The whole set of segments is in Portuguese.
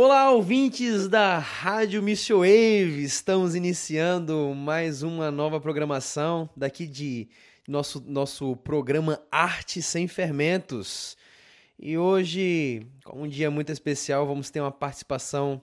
Olá, ouvintes da Rádio Mission Wave! Estamos iniciando mais uma nova programação daqui de nosso, nosso programa Arte Sem Fermentos. E hoje, um dia muito especial, vamos ter uma participação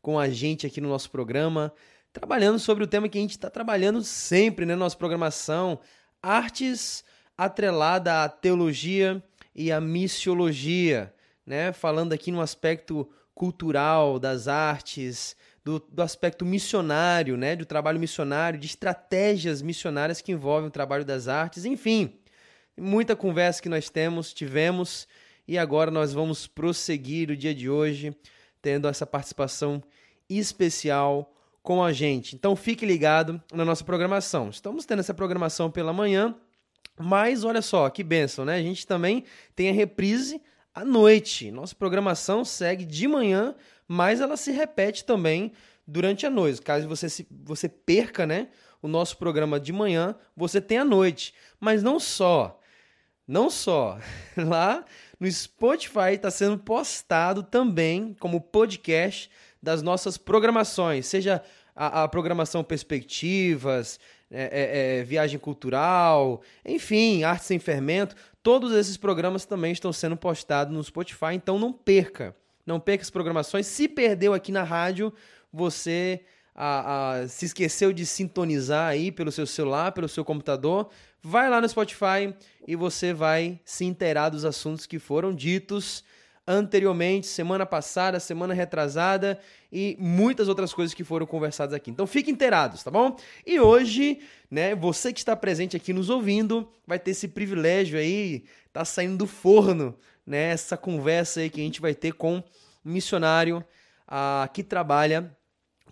com a gente aqui no nosso programa, trabalhando sobre o tema que a gente está trabalhando sempre né, na nossa programação: artes atrelada à teologia e à missiologia, né? Falando aqui no aspecto cultural, das artes, do, do, aspecto missionário, né, do trabalho missionário, de estratégias missionárias que envolvem o trabalho das artes, enfim, muita conversa que nós temos, tivemos, e agora nós vamos prosseguir o dia de hoje tendo essa participação especial com a gente. Então fique ligado na nossa programação. Estamos tendo essa programação pela manhã, mas olha só que benção, né? A gente também tem a reprise à noite. Nossa programação segue de manhã, mas ela se repete também durante a noite. Caso você, se, você perca né, o nosso programa de manhã, você tem à noite. Mas não só. Não só. Lá no Spotify está sendo postado também como podcast das nossas programações, seja a, a programação Perspectivas, é, é, é, Viagem Cultural, enfim, Arte Sem Fermento. Todos esses programas também estão sendo postados no Spotify, então não perca. Não perca as programações. Se perdeu aqui na rádio, você a, a, se esqueceu de sintonizar aí pelo seu celular, pelo seu computador, vai lá no Spotify e você vai se inteirar dos assuntos que foram ditos anteriormente, semana passada, semana retrasada e muitas outras coisas que foram conversadas aqui. Então fiquem inteirados, tá bom? E hoje, né, você que está presente aqui nos ouvindo, vai ter esse privilégio aí, tá saindo do forno, né, essa conversa aí que a gente vai ter com um missionário ah, que trabalha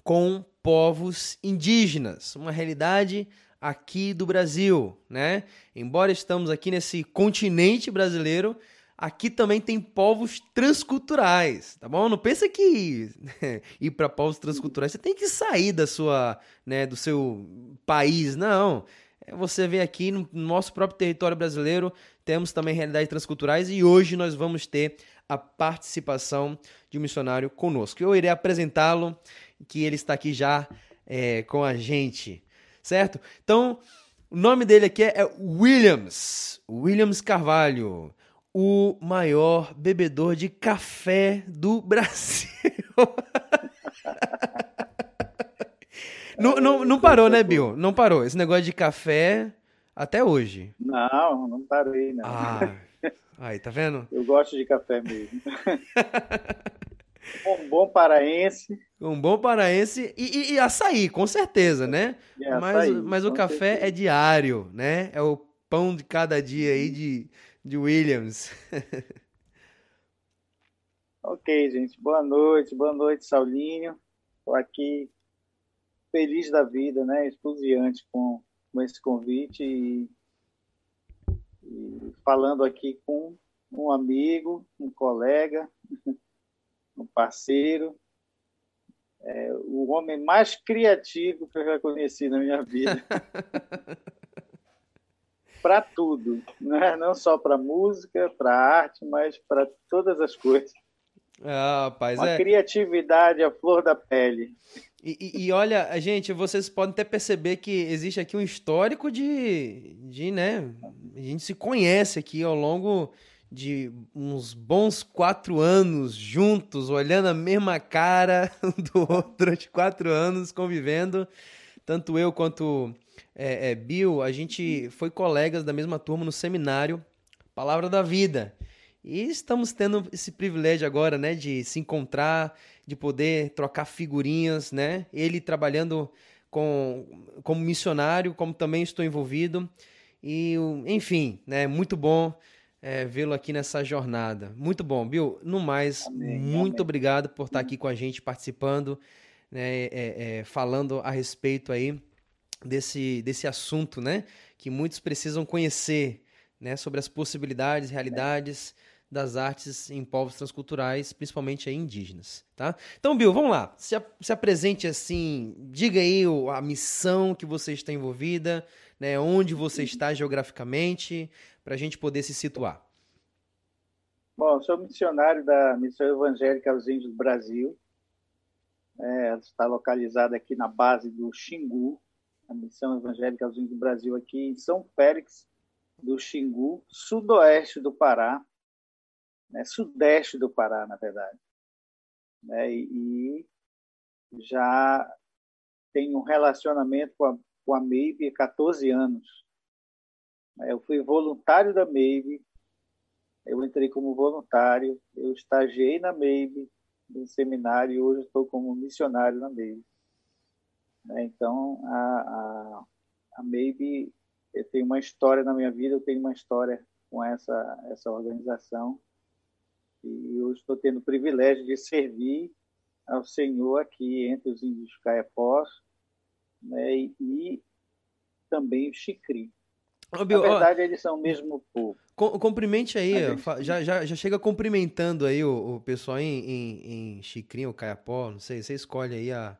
com povos indígenas, uma realidade aqui do Brasil, né? Embora estamos aqui nesse continente brasileiro, aqui também tem povos transculturais, tá bom? Não pensa que ir para povos transculturais você tem que sair da sua, né, do seu país, não. É, você vê aqui no nosso próprio território brasileiro, temos também realidades transculturais e hoje nós vamos ter a participação de um missionário conosco. Eu irei apresentá-lo, que ele está aqui já é, com a gente certo? Então, o nome dele aqui é Williams, Williams Carvalho, o maior bebedor de café do Brasil. não, não, não parou, né, Bill? Não parou. Esse negócio de café até hoje. Não, não parei, não. Ah, aí, tá vendo? Eu gosto de café mesmo. Um bom paraense. Um bom paraense e, e, e açaí, com certeza, né? É, mas açaí, mas o café certeza. é diário, né? É o pão de cada dia aí de, de Williams. ok, gente. Boa noite, boa noite, Saulinho. Estou aqui feliz da vida, né? Explosiante com, com esse convite e, e falando aqui com um amigo, um colega um parceiro, é, o homem mais criativo que eu já conheci na minha vida. Para tudo, né? não só para música, para arte, mas para todas as coisas. Ah, rapaz, Uma é... criatividade à flor da pele. E, e, e, olha, gente, vocês podem até perceber que existe aqui um histórico de, de, né? A gente se conhece aqui ao longo de uns bons quatro anos juntos, olhando a mesma cara do outro durante quatro anos, convivendo. Tanto eu quanto é, é, Bill, a gente foi colegas da mesma turma no seminário Palavra da Vida. E estamos tendo esse privilégio agora, né, de se encontrar, de poder trocar figurinhas, né? Ele trabalhando com, como missionário, como também estou envolvido. E, enfim, né, muito bom é, vê-lo aqui nessa jornada. Muito bom, Bill. No mais, amém, muito amém. obrigado por estar aqui com a gente, participando, né, é, é, falando a respeito aí desse, desse assunto, né? Que muitos precisam conhecer, né? Sobre as possibilidades, realidades das artes em povos transculturais, principalmente aí indígenas, tá? Então, Bill, vamos lá. Se, se apresente assim, diga aí a missão que você está envolvida, né? Onde você está geograficamente, para a gente poder se situar. Bom, sou missionário da Missão Evangélica aos Índios do Brasil. É, está localizada aqui na base do Xingu, a Missão Evangélica Índios do Brasil, aqui em São Félix do Xingu, sudoeste do Pará, né, sudeste do Pará, na verdade. Né, e, e já tenho um relacionamento com a, com a MEIB há 14 anos. Eu fui voluntário da MEIB, eu entrei como voluntário, eu estagiei na MEIB, no seminário, e hoje estou como missionário na MEIB. Né, então, a, a, a MEIB tem uma história na minha vida, eu tenho uma história com essa, essa organização, e eu estou tendo o privilégio de servir ao Senhor aqui entre os índios Caiapós né, e, e também o Xicri. Na verdade, eles são o mesmo povo. Cumprimente aí, gente... já, já, já chega cumprimentando aí o, o pessoal em, em, em Chicrinho ou Caiapó, não sei, você escolhe aí a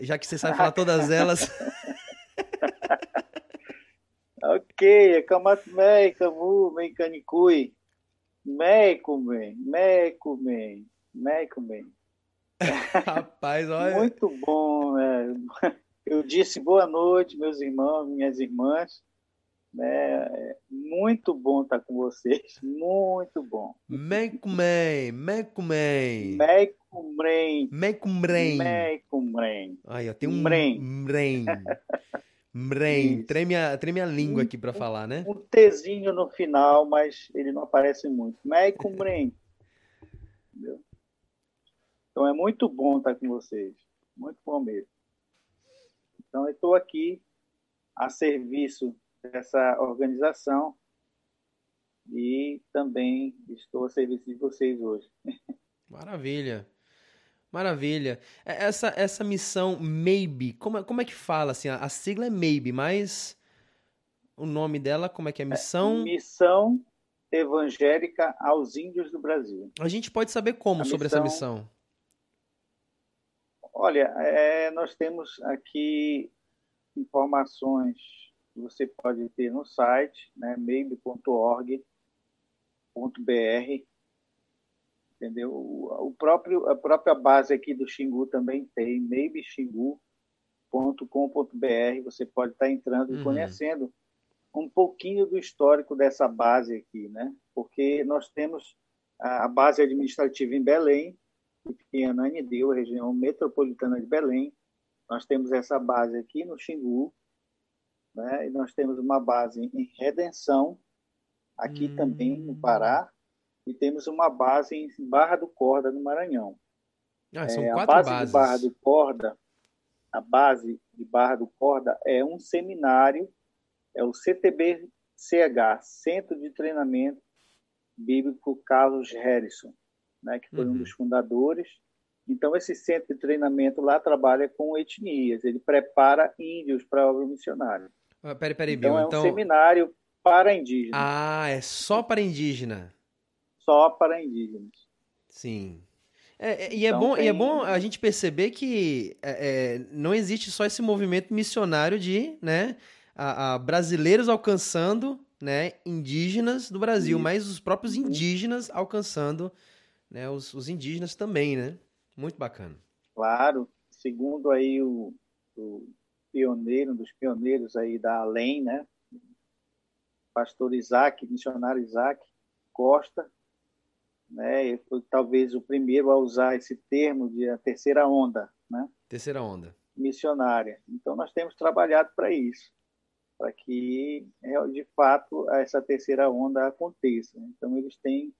já que você sabe falar todas elas. ok, Kamatmei, Kamu, Meicanicui, Meikumen, Meikumen, Meikumen. Rapaz, olha. Muito bom, né? Eu disse boa noite, meus irmãos, minhas irmãs. É muito bom estar com vocês, muito bom. Mecumem, Mecumem. Mecumem. Mecumem. Mecumem. Aí, ó, tem um mrem. Mrem. Mrem. Treme a, treme a língua aqui para falar, né? Um Tzinho no final, mas ele não aparece muito. Mecumem. Entendeu? Então é muito bom estar com vocês, muito bom mesmo. Então eu estou aqui a serviço dessa organização e também estou a serviço de vocês hoje. Maravilha. Maravilha. É, essa, essa missão Maybe, como, é, como é que fala? Assim, a, a sigla é Maybe, mas o nome dela, como é que é? Missão... É, missão Evangélica aos Índios do Brasil. A gente pode saber como a sobre missão... essa missão? Olha, é, nós temos aqui informações que você pode ter no site, né, maybe.org.br, entendeu? O próprio, a própria base aqui do Xingu também tem, maybexingu.com.br, você pode estar entrando e uhum. conhecendo um pouquinho do histórico dessa base aqui, né? Porque nós temos a base administrativa em Belém, que fica em Ananideu, região metropolitana de Belém. Nós temos essa base aqui no Xingu, né? E nós temos uma base em Redenção, aqui hum. também no Pará, e temos uma base em Barra do Corda, no Maranhão. Ah, são é, a base bases. de Barra do Corda, a base de Barra do Corda é um seminário, é o CTB-CH, Centro de Treinamento Bíblico Carlos Harrison, né, que foi uhum. um dos fundadores. Então, esse centro de treinamento lá trabalha com etnias, ele prepara índios para a obra missionária. Ah, peraí, peraí, então, é um então... seminário para indígenas. Ah, é só para indígena. Só para indígenas. Sim. É, é, e, é então, bom, tem... e é bom a gente perceber que é, é, não existe só esse movimento missionário de né, a, a brasileiros alcançando né, indígenas do Brasil, Isso. mas os próprios uhum. indígenas alcançando né, os, os indígenas também, né? Muito bacana. Claro, segundo aí o, o pioneiro, um dos pioneiros aí da Além, né? Pastor Isaac, missionário Isaac Costa, né? Ele foi talvez o primeiro a usar esse termo de a terceira onda, né? Terceira onda. Missionária. Então nós temos trabalhado para isso, para que é, de fato essa terceira onda aconteça. Então eles têm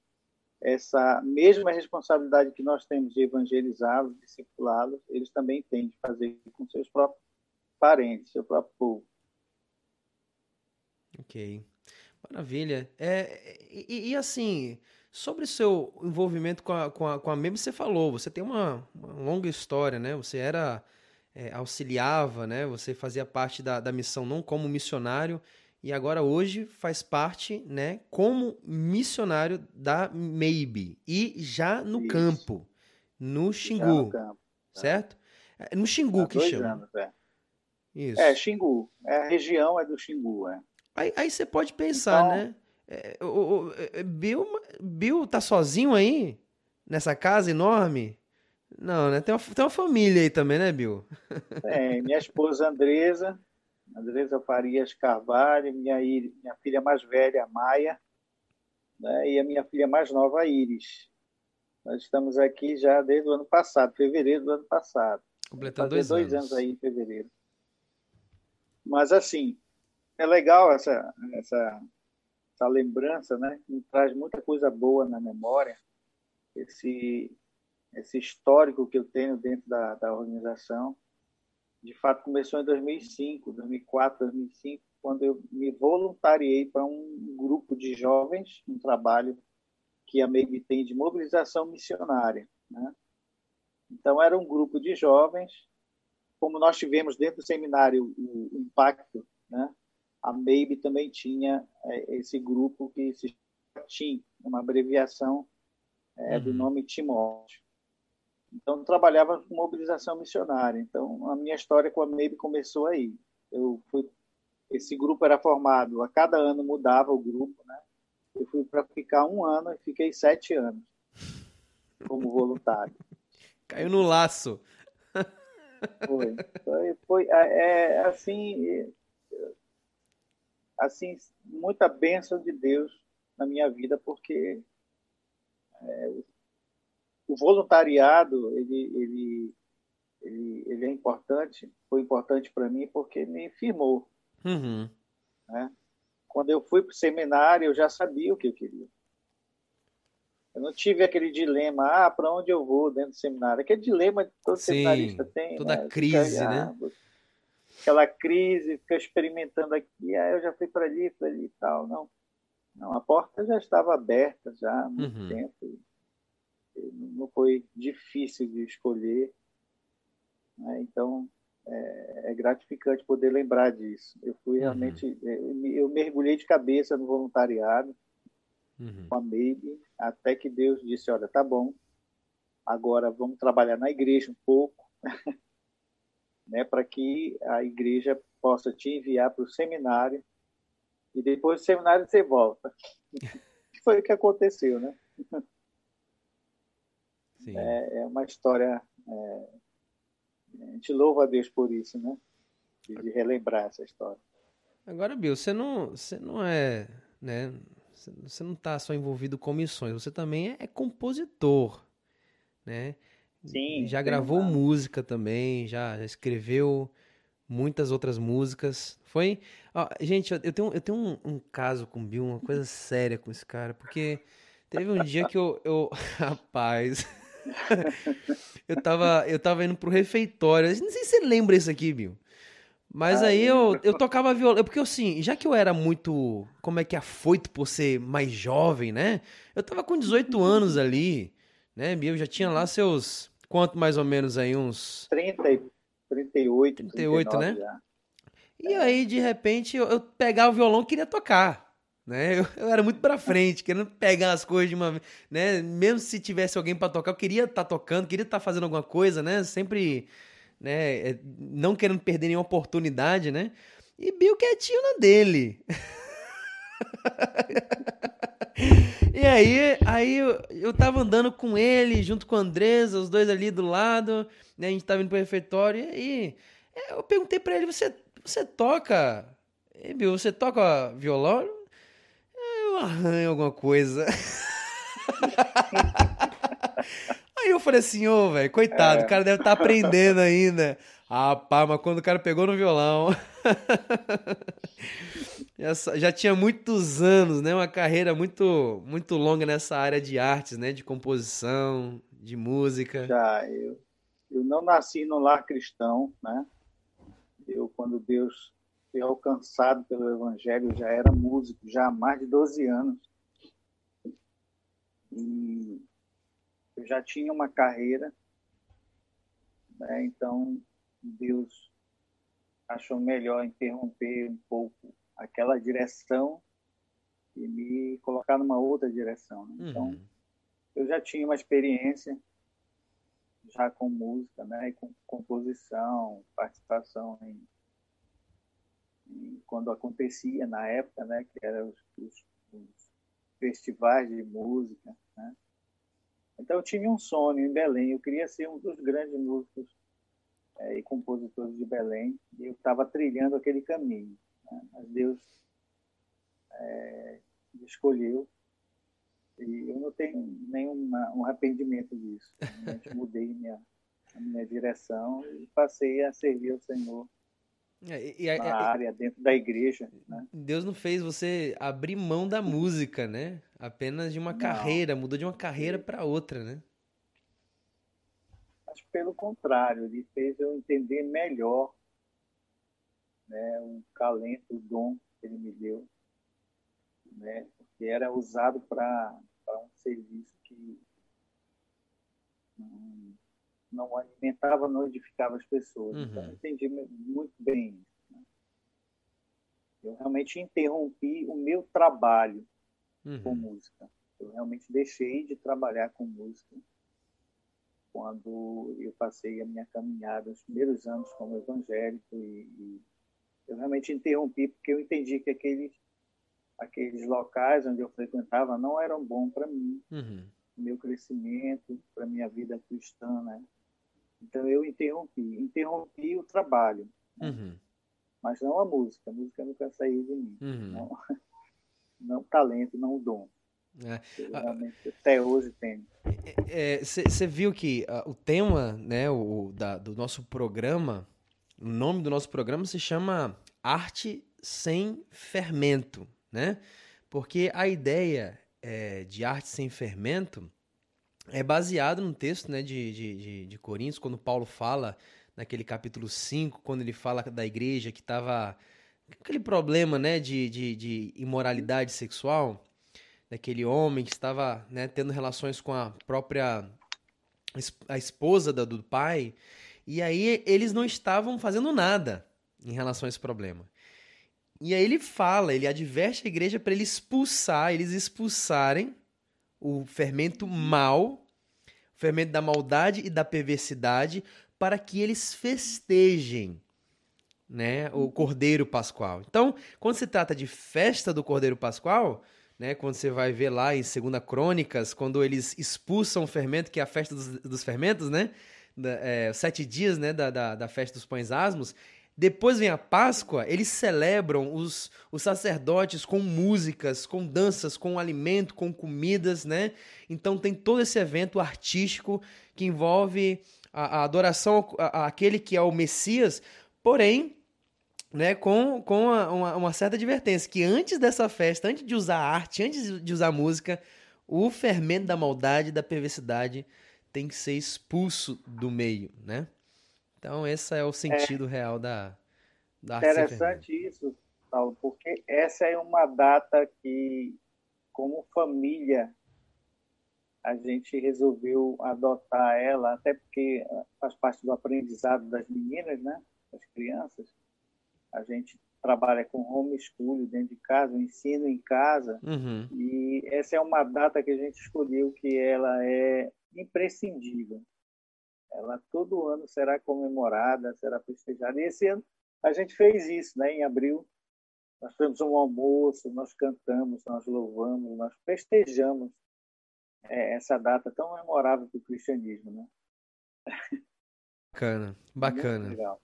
essa mesma responsabilidade que nós temos de evangelizá-los, discipulá-los, eles também têm de fazer com seus próprios parentes, seu próprio povo. Ok. Maravilha. É, e, e, assim, sobre o seu envolvimento com a, com a, com a MEB, você falou, você tem uma, uma longa história, né? Você era, é, auxiliava, né? Você fazia parte da, da missão não como missionário, e agora hoje faz parte, né, como missionário da MEIB e já no Isso. campo, no Xingu, no campo, tá. certo? É, no Xingu que chama. Anos, é. Isso. É, Xingu. É, a região é do Xingu, é. Aí, aí você pode pensar, então... né? É, o, o, é, Bill, Bill tá sozinho aí? Nessa casa enorme? Não, né? Tem uma, tem uma família aí também, né, Bill? É, minha esposa Andresa, Andresa Farias Carvalho, minha, minha filha mais velha, Maia, né, e a minha filha mais nova, Iris. Nós estamos aqui já desde o ano passado, fevereiro do ano passado. Completando dois, dois anos. anos aí em fevereiro. Mas, assim, é legal essa, essa, essa lembrança, né? Me traz muita coisa boa na memória. Esse, esse histórico que eu tenho dentro da, da organização. De fato, começou em 2005, 2004, 2005, quando eu me voluntariei para um grupo de jovens, um trabalho que a MEIB tem de mobilização missionária. Né? Então, era um grupo de jovens, como nós tivemos dentro do seminário o, o impacto, né? a MEIB também tinha é, esse grupo que se chama TIM, uma abreviação é, uhum. do nome Timóteo. Então, trabalhava com mobilização missionária. Então, a minha história com a MEIB começou aí. Eu fui, esse grupo era formado, a cada ano mudava o grupo, né? Eu fui para ficar um ano e fiquei sete anos como voluntário. Caiu no laço. Foi. Foi, foi é, é, assim, assim, muita bênção de Deus na minha vida, porque é, o voluntariado ele, ele, ele, ele, é importante, foi importante para mim porque me firmou. Uhum. Né? Quando eu fui para o seminário, eu já sabia o que eu queria. Eu não tive aquele dilema, ah, para onde eu vou dentro do seminário. Aquele dilema que todo Sim, seminarista tem. Toda né? crise, fica, né? Ah, aquela crise, fica experimentando aqui, ah, eu já fui para ali, para ali e tal. Não. Não, a porta já estava aberta já há muito uhum. tempo não foi difícil de escolher. Né? Então, é, é, gratificante poder lembrar disso. Eu fui uhum. realmente, uhum. eu mergulhei de cabeça no voluntariado uhum. com a Maybe, até que Deus disse, olha, tá bom, agora vamos trabalhar na igreja um pouco, né, para que a igreja possa te enviar para o seminário e depois do seminário você volta. Foi o que aconteceu, né? É, é, uma história. É, a gente louva a Deus por isso, né? De, de, relembrar essa história. Agora, Bill, você não, você não é, né? Você não está só envolvido com missões, você também é, é compositor, né? Sim. Já gravou música também, já, já, escreveu muitas outras músicas. Foi, ó, gente, eu tenho, eu tenho um, um caso com o Bill, uma coisa séria com esse cara, porque teve um dia que eu, eu rapaz. eu, tava, eu tava indo pro refeitório. Não sei se você lembra isso aqui, Bill. Mas aí eu, eu tocava violão. Porque assim, já que eu era muito. Como é que é afoito por ser mais jovem, né? Eu tava com 18 anos ali, né, Bill? Já tinha lá seus. Quanto mais ou menos aí? Uns. 30, 38, 38, né? Já. E aí, de repente, eu, eu pegava o violão e queria tocar. Né? Eu, eu, era muito pra frente, querendo pegar as coisas de uma vez, né? Mesmo se tivesse alguém para tocar, eu queria estar tá tocando, queria estar tá fazendo alguma coisa, né? Sempre, né? É, não querendo perder nenhuma oportunidade, né? E Bill quietinho na dele. e aí, aí eu, eu tava andando com ele, junto com a Andresa, os dois ali do lado, né? A gente tava indo pro refeitório, e aí eu perguntei para ele, você, você toca... Bill, você toca violão? eu arranho alguma coisa. Aí eu falei assim, ô, velho, coitado, é. o cara deve estar tá aprendendo ainda. Ah, pá, mas quando o cara pegou no violão. já, tinha muitos anos, né? Uma carreira muito, muito longa nessa área de artes, né? De composição, de música. Já, eu, eu não nasci no lar cristão, né? Eu, quando Deus fui alcançado pelo Evangelho, já era músico, já há mais de 12 anos. E eu já tinha uma carreira, né? então Deus achou melhor interromper um pouco aquela direção e me colocar numa outra direção. Né? Então, uhum. eu já tinha uma experiência já com música, né, com composição, participação em quando acontecia na época, né, que eram os, os, festivais de música. Né? Então eu tinha um sonho em Belém, eu queria ser um dos grandes músicos é, e compositores de Belém, e eu estava trilhando aquele caminho. Né? Mas Deus é, escolheu e eu não tenho nenhum um arrependimento disso. Realmente mudei minha, a minha direção e passei a servir ao Senhor é, e, e, na área, dentro da igreja. Né? Deus não fez você abrir mão da música, né? Apenas de uma não. carreira, mudou de uma carreira para outra, né? Mas pelo contrário, ele fez eu entender melhor né, o talento, o dom que ele me deu, né? Porque era usado para um serviço que não, não alimentava, não edificava as pessoas. Uhum. Então, eu entendi muito bem isso. Né? Eu realmente interrompi o meu trabalho uhum. com música. Eu realmente deixei de trabalhar com música quando eu passei a minha caminhada, os primeiros anos como evangélico e, e eu realmente interrompi porque eu entendi que aqueles aqueles locais onde eu frequentava não eram bons para mim, uhum. meu crescimento, para minha vida cristã, né? Então eu interrompi, interrompi o trabalho, né? uhum. mas não a música. A música nunca saiu de mim. Uhum. Não, não o talento, não o dom. É. Realmente, até hoje tem. Você é, viu que uh, o tema, né, o, da, do nosso programa, o nome do nosso programa se chama Arte sem Fermento, né? Porque a ideia é, de arte sem fermento é baseado no texto né, de, de, de, de Coríntios, quando Paulo fala, naquele capítulo 5, quando ele fala da igreja que estava aquele problema né, de, de, de, imoralidade sexual, daquele homem que estava né, tendo relações com a própria a esposa do, do pai, e aí eles não estavam fazendo nada em relação a esse problema. E aí ele fala, ele adverte a igreja para ele expulsar, eles expulsarem o fermento mal, o fermento da maldade e da perversidade, para que eles festejem né, o Cordeiro Pascual. Então, quando se trata de festa do Cordeiro Pascual, né, quando você vai ver lá em Segunda Crônicas, quando eles expulsam o fermento, que é a festa dos, dos fermentos, né, da, é, sete dias né, da, da, da festa dos pães asmos, depois vem a Páscoa, eles celebram os, os sacerdotes com músicas, com danças, com alimento, com comidas, né? Então tem todo esse evento artístico que envolve a, a adoração àquele que é o Messias, porém, né, com, com uma, uma, certa advertência, que antes dessa festa, antes de usar arte, antes de usar música, o fermento da maldade, da perversidade tem que ser expulso do meio, né? Então, esse é o sentido é, real da, da Interessante isso, Paulo, porque essa é uma data que, como família, a gente resolveu adotar ela, até porque faz parte do aprendizado das meninas, né? das crianças. A gente trabalha com homeschooling dentro de casa, ensino em casa, uhum. e essa é uma data que a gente escolheu que ela é imprescindível. Ela todo ano será comemorada, será festejada. E esse ano a gente fez isso, né? Em abril nós fizemos um almoço, nós cantamos, nós louvamos, nós festejamos é, essa data tão memorável do cristianismo, né? Bacana, bacana. legal.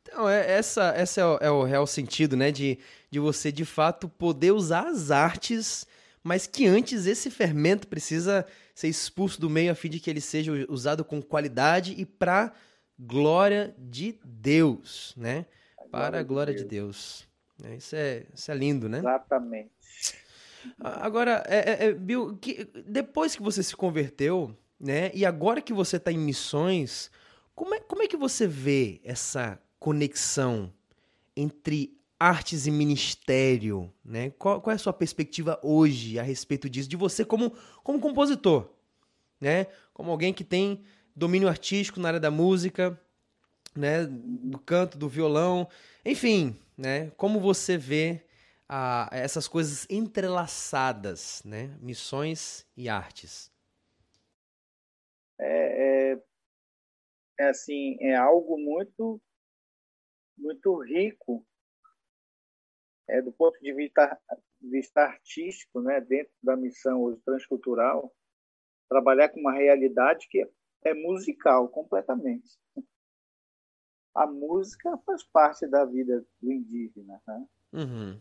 Então, é, essa, essa é o, é o, real sentido, né? De, de você, de fato, poder usar as artes, mas que antes esse fermento precisa ser expulso do meio a fim de que ele seja usado com qualidade e para glória de Deus, né? Para a glória de Deus. De Deus. Isso, é, isso é lindo, né? Exatamente. Agora, é, é, é, Bill, que, depois que você se converteu, né? E agora que você está em missões, como é, como é que você vê essa conexão entre artes e ministério, né? Qual, qual, é a sua perspectiva hoje a respeito disso, de você como, como compositor, né? Como alguém que tem domínio artístico na área da música, né? Do canto, do violão, enfim, né? Como você vê a, essas coisas entrelaçadas, né? Missões e artes. É, é, é assim, é algo muito muito rico é, do ponto de vista vista artístico, né, dentro da missão hoje transcultural, trabalhar com uma realidade que é musical completamente. A música faz parte da vida do indígena, né? Uhum.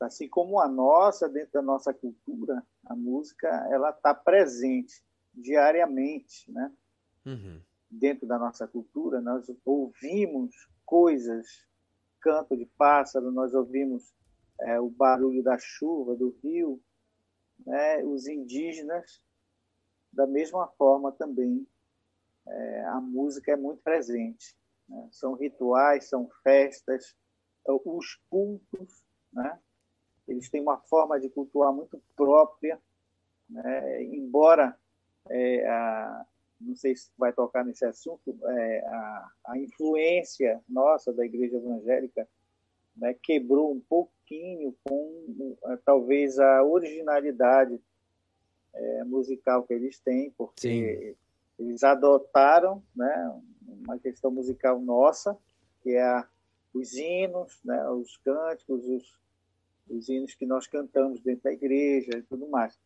Assim como a nossa, dentro da nossa cultura, a música ela está presente diariamente, né? Uhum. Dentro da nossa cultura, nós ouvimos coisas, canto de pássaro, nós ouvimos é, o barulho da chuva, do rio, né? Os indígenas, da mesma forma também, é, a música é muito presente. Né? São rituais, são festas, os cultos, né? eles têm uma forma de cultuar muito própria, né? embora é, a, não sei se vai tocar nesse assunto, é, a, a, influência nossa da igreja evangélica né, quebrou um pouquinho com é, talvez a originalidade é, musical que eles têm, porque Sim. eles adotaram né, uma questão musical nossa, que é a, os hinos, né, os cânticos, os, os hinos que nós cantamos dentro da igreja e tudo mais.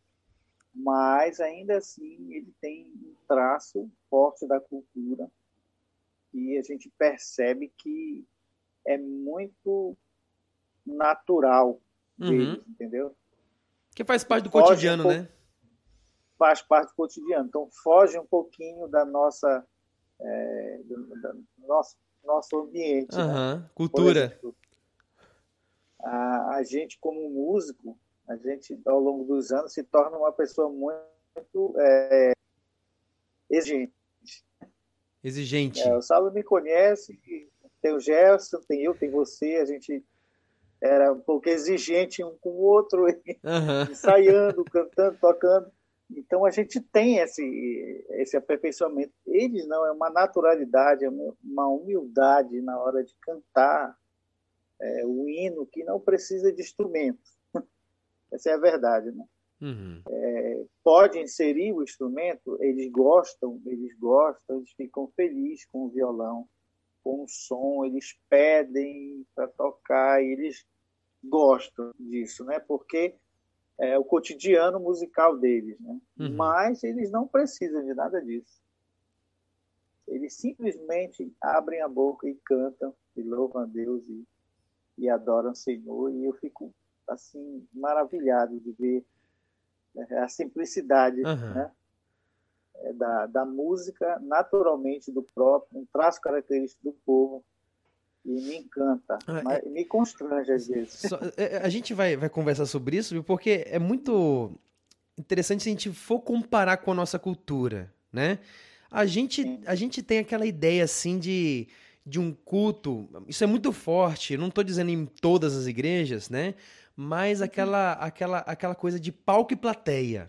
Mas, ainda assim, ele tem um traço forte da cultura e a gente percebe que é muito natural uhum. deles, entendeu? Que faz parte do foge cotidiano, um né? Faz parte do cotidiano. Então, foge um pouquinho da nossa... É, do, nosso, nosso ambiente. Uhum. Né? Cultura. Exemplo, a, a gente como músico, a gente ao longo dos anos se torna uma pessoa muito é, exigente. Exigente. É, o Saulo me conhece, tem o Gerson, tem eu, tem você, a gente era um pouco exigente um com o outro, uhum. ensaiando, cantando, tocando. Então a gente tem esse esse aperfeiçoamento. Eles não é uma naturalidade, é uma humildade na hora de cantar, é, o hino que não precisa de instrumentos. Essa é a verdade, né? Uhum. É, pode inserir o instrumento, eles gostam, eles gostam, eles ficam felizes com o violão, com o som, eles pedem para tocar, eles gostam disso, né? Porque é o cotidiano musical deles, né? Uhum. Mas eles não precisam de nada disso. Eles simplesmente abrem a boca e cantam e louvam a Deus e e adoram o Senhor, e eu fico assim maravilhado de ver né, a simplicidade uhum. né, é, da, da música naturalmente do próprio, um traço característico do povo e me encanta, ah, mas, é... me constrange às vezes. Só, é, a gente vai, vai conversar sobre isso, porque é muito interessante se a gente for comparar com a nossa cultura, né? A gente, a gente tem aquela ideia assim de de um culto, isso é muito forte, não estou dizendo em todas as igrejas, né? Mas uhum. aquela, aquela, aquela coisa de palco e plateia.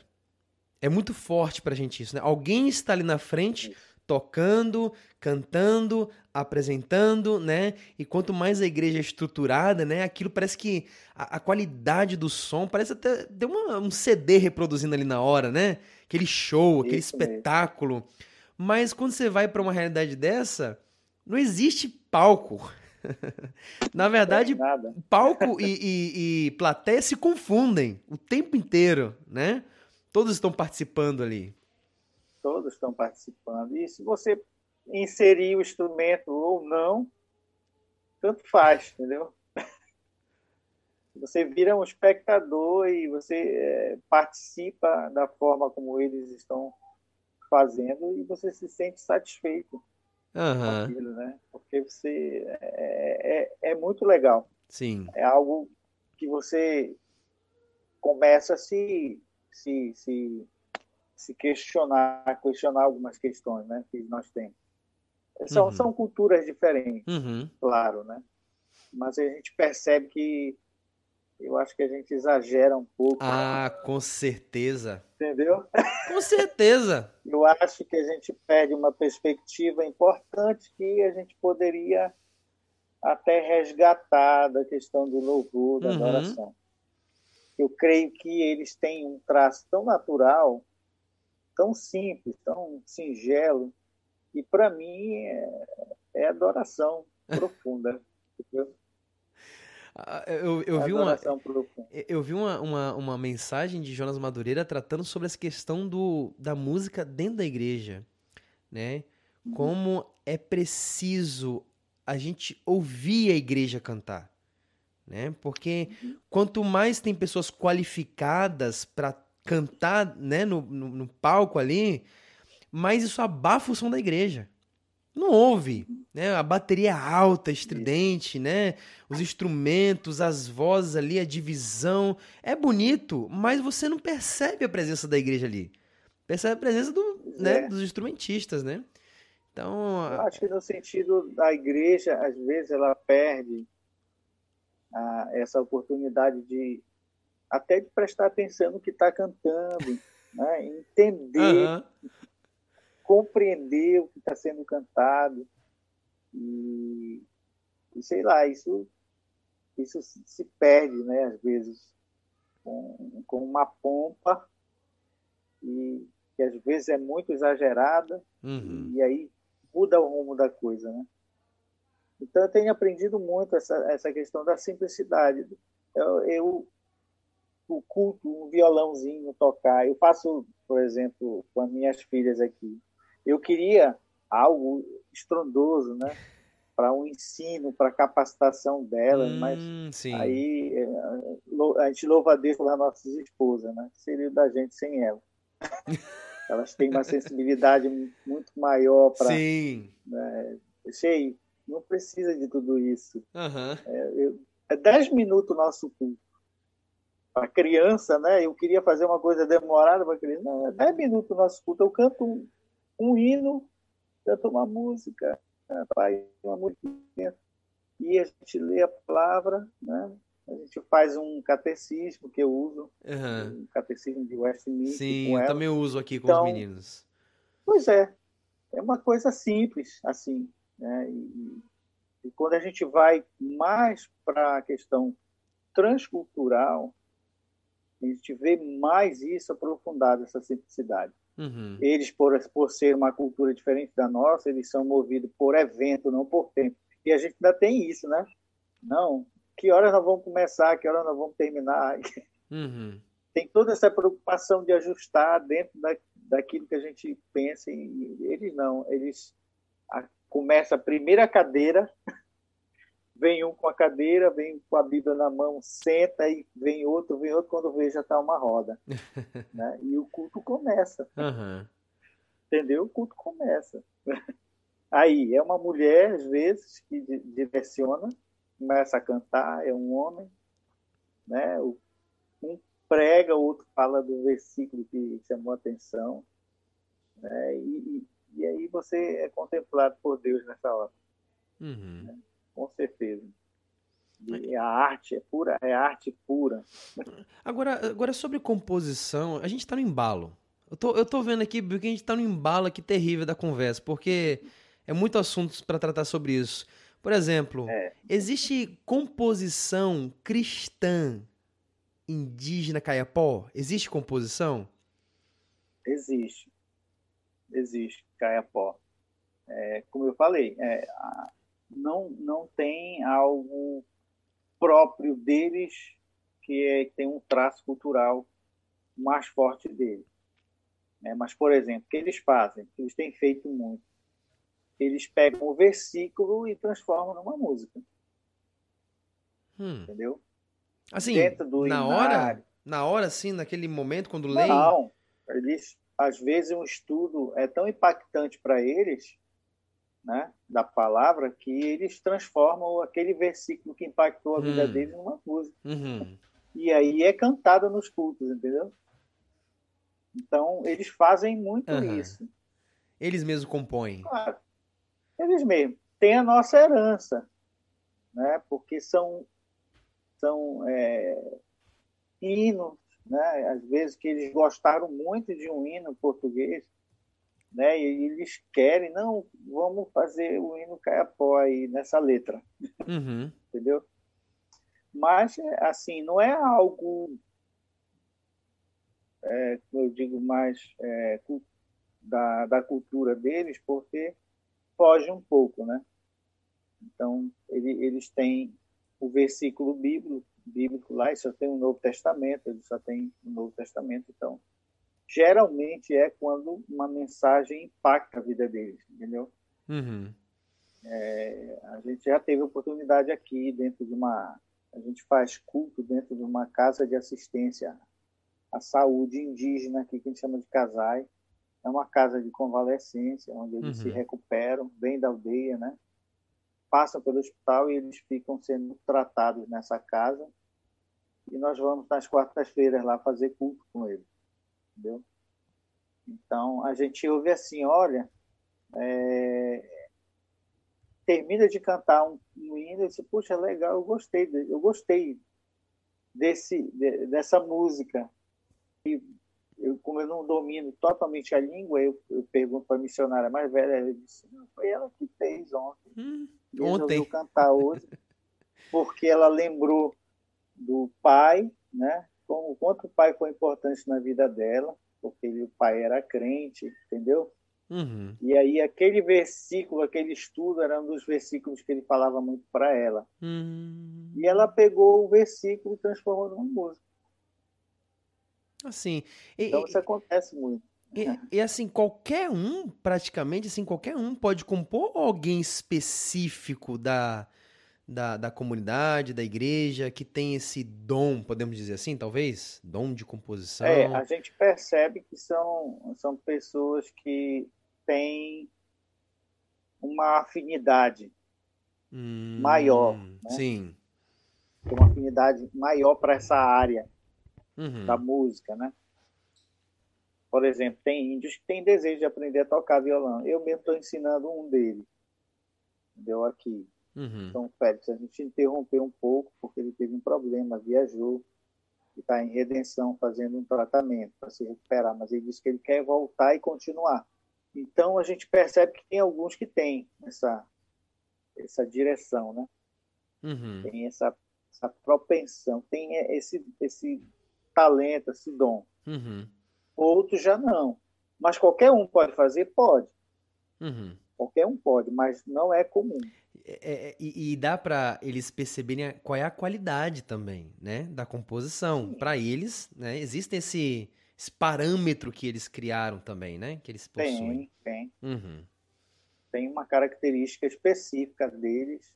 É muito forte pra gente isso, né? Alguém está ali na frente tocando, cantando, apresentando, né? E quanto mais a igreja é estruturada, né? Aquilo parece que a, a qualidade do som parece até deu uma, um CD reproduzindo ali na hora, né? Aquele show, aquele Isso espetáculo. Mesmo. Mas quando você vai para uma realidade dessa, não existe palco. Na verdade, palco e, e, e, plateia se confundem o tempo inteiro, né? Todos estão participando ali. Todos estão participando. E se você inserir o instrumento ou não, tanto faz, entendeu? Você vira um espectador e você é, participa da forma como eles estão fazendo e você se sente satisfeito uhum. aquilo, né? Porque você é, é, é, muito legal. Sim. É algo que você começa a se, se, se, se questionar, questionar algumas questões, né? Que nós temos. São, uhum. são culturas diferentes, uhum. claro, né? Mas a gente percebe que eu acho que a gente exagera um pouco. Ah, com certeza. Entendeu? Com certeza. eu acho que a gente perde uma perspectiva importante que a gente poderia até resgatar da questão do louvor, da uhum. adoração. Eu creio que eles têm um traço tão natural, tão simples, tão singelo, e para mim é, é adoração profunda. Entendeu? Ah, eu, eu vi uma, eu vi uma, uma, uma, mensagem de Jonas Madureira tratando sobre essa questão do, da música dentro da igreja, né? Uhum. Como é preciso a gente ouvir a igreja cantar, né? Porque uhum. quanto mais tem pessoas qualificadas para cantar, né, no, no, no palco ali, mais isso abafa o som da igreja. Não ouve, né? A bateria alta, estridente, né? Os instrumentos, as vozes ali, a divisão, é bonito, mas você não percebe a presença da igreja ali. Percebe a presença do, né, é. dos instrumentistas, né? Então, eu acho que no sentido da igreja, às vezes ela perde a, essa oportunidade de até de prestar atenção no que está cantando, né? entender uhum compreender o que está sendo cantado e, e, sei lá isso isso se perde né às vezes com, com uma pompa e que às vezes é muito exagerada uhum. e aí muda o rumo da coisa né então eu tenho aprendido muito essa essa questão da simplicidade eu, eu o culto, um violãozinho tocar. Eu faço, por exemplo, com as minhas filhas aqui eu queria algo estrondoso, né? Para um ensino, para capacitação delas, hum, mas sim. aí é, a gente louva a Deus pelas nossas esposas, né? Seria da gente sem ela. Elas têm uma sensibilidade muito maior para. Sim. Né? Sei, não precisa de tudo isso. Uhum. É, eu, é dez minutos o nosso culto. Para criança, né? Eu queria fazer uma coisa demorada para criança. Não, é dez minutos o nosso culto. Eu canto um hino, canta uma música, pai, uma música, e a gente lê a palavra, né? A gente faz um catecismo que eu uso, uhum. um catecismo de Westminster. Sim, eu também uso aqui com então, os meninos. Pois é, é uma coisa simples, assim, né? E, e quando a gente vai mais para a questão transcultural, a gente vê mais isso aprofundado, essa simplicidade. Uhum. Eles, por, por ser uma cultura diferente da nossa, eles são movidos por evento, não por tempo. E a gente ainda tem isso, né? Não, que horas nós vamos começar, que horas nós vamos terminar. Uhum. Tem toda essa preocupação de ajustar dentro da, daquilo que a gente pensa. E eles não, eles a, começa a primeira cadeira, vem um com a cadeira, vem com a Bíblia na mão, senta e vem outro, vem outro, quando vê já está uma roda. né? E o culto começa. Uhum. Entendeu? O culto começa. Aí, é uma mulher, às vezes, que direciona, começa a cantar, é um homem, né? um prega, o outro fala do versículo que chamou a atenção, né? e, e aí você é contemplado por Deus nessa hora. Uhum. Né? Com certeza. E a arte é pura, é arte pura. Agora, agora sobre composição, a gente está no embalo. Eu tô, eu tô vendo aqui que a gente está no embalo aqui terrível da conversa, porque é muito assunto para tratar sobre isso. Por exemplo, é. existe composição cristã indígena caiapó? Existe composição? Existe. Existe, caiapó. É, como eu falei, é, a, não, não tem algo próprio deles que, é, tem um traço cultural mais forte deles. Né? Mas, por exemplo, o que eles fazem, que eles têm feito muito, eles pegam o versículo e transformam numa música. Hum. Entendeu? Assim, na hora, na hora, assim, naquele momento, quando leem? Não, eles, às vezes um estudo é tão impactante para eles né, da palavra que eles transformam aquele versículo que impactou a vida hum. deles numa música. Uhum. E aí é cantada nos cultos, entendeu? Então, eles fazem muito uhum. isso. Eles mesmos compõem. Claro. Eles mesmos. Tem a nossa herança, né? porque são, são é, hinos, né? às vezes que eles gostaram muito de um hino português, né? E eles querem, não, vamos fazer o hino Caiapó aí nessa letra, uhum. entendeu? Mas, assim, não é algo, é, eu digo mais, é, da, da cultura deles, porque foge um pouco, né? Então, ele, eles têm o versículo bíblico, bíblico lá, e só tem o Novo Testamento, ele só tem o Novo Testamento, então geralmente é quando uma mensagem impacta a vida deles, entendeu? Uhum. É, a gente já teve oportunidade aqui dentro de uma, a gente faz culto dentro de uma casa de assistência à saúde indígena aqui que a gente chama de casai. É uma casa de convalescência onde eles uhum. se recuperam, vêm da aldeia, né? Passam pelo hospital e eles ficam sendo tratados nessa casa. E nós vamos nas quartas-feiras lá fazer culto com eles entendeu? Então, a gente ouve assim, olha, é, termina de cantar um, um hino e diz, puxa, legal, eu gostei, eu gostei desse, de, dessa música. E eu, como eu não domino totalmente a língua, eu, eu pergunto para a missionária mais velha, ela disse, não, foi ela que fez ontem. Hum, ontem. cantar hoje, porque ela lembrou do pai, né? O quanto o pai foi importante na vida dela, porque ele, o pai era crente, entendeu? Uhum. E aí aquele versículo, aquele estudo era um dos versículos que ele falava muito para ela. Uhum. E ela pegou o versículo e transformou numa música. Assim. E, então isso acontece muito. E, e, assim, qualquer um, praticamente, assim, qualquer um pode compor ou alguém específico da, da, da comunidade, da igreja, que tem esse dom, podemos dizer assim, talvez? Dom de composição. É, a gente percebe que são, são pessoas que têm uma afinidade hum, maior. Né? Sim. Tem uma afinidade maior para essa área uhum. da música, né? Por exemplo, tem índios que têm desejo de aprender a tocar violão. Eu mesmo estou ensinando um deles. Deu aqui. Uhum. Então, Félix, a gente interrompeu um pouco porque ele teve um problema, viajou e está em redenção fazendo um tratamento para se recuperar, mas ele disse que ele quer voltar e continuar. Então, a gente percebe que tem alguns que têm essa, essa direção, né? Uhum. Tem essa, essa propensão, tem esse, esse talento, esse dom. Uhum. Outros já não. Mas qualquer um pode fazer? Pode. Uhum. Qualquer um pode, mas não é comum. É, é, e, e, dá para eles perceberem qual é a qualidade também, né, da composição. Para eles, né, existe esse, esse, parâmetro que eles criaram também, né, que eles possuem. Tem, tem. Uhum. Tem uma característica específica deles,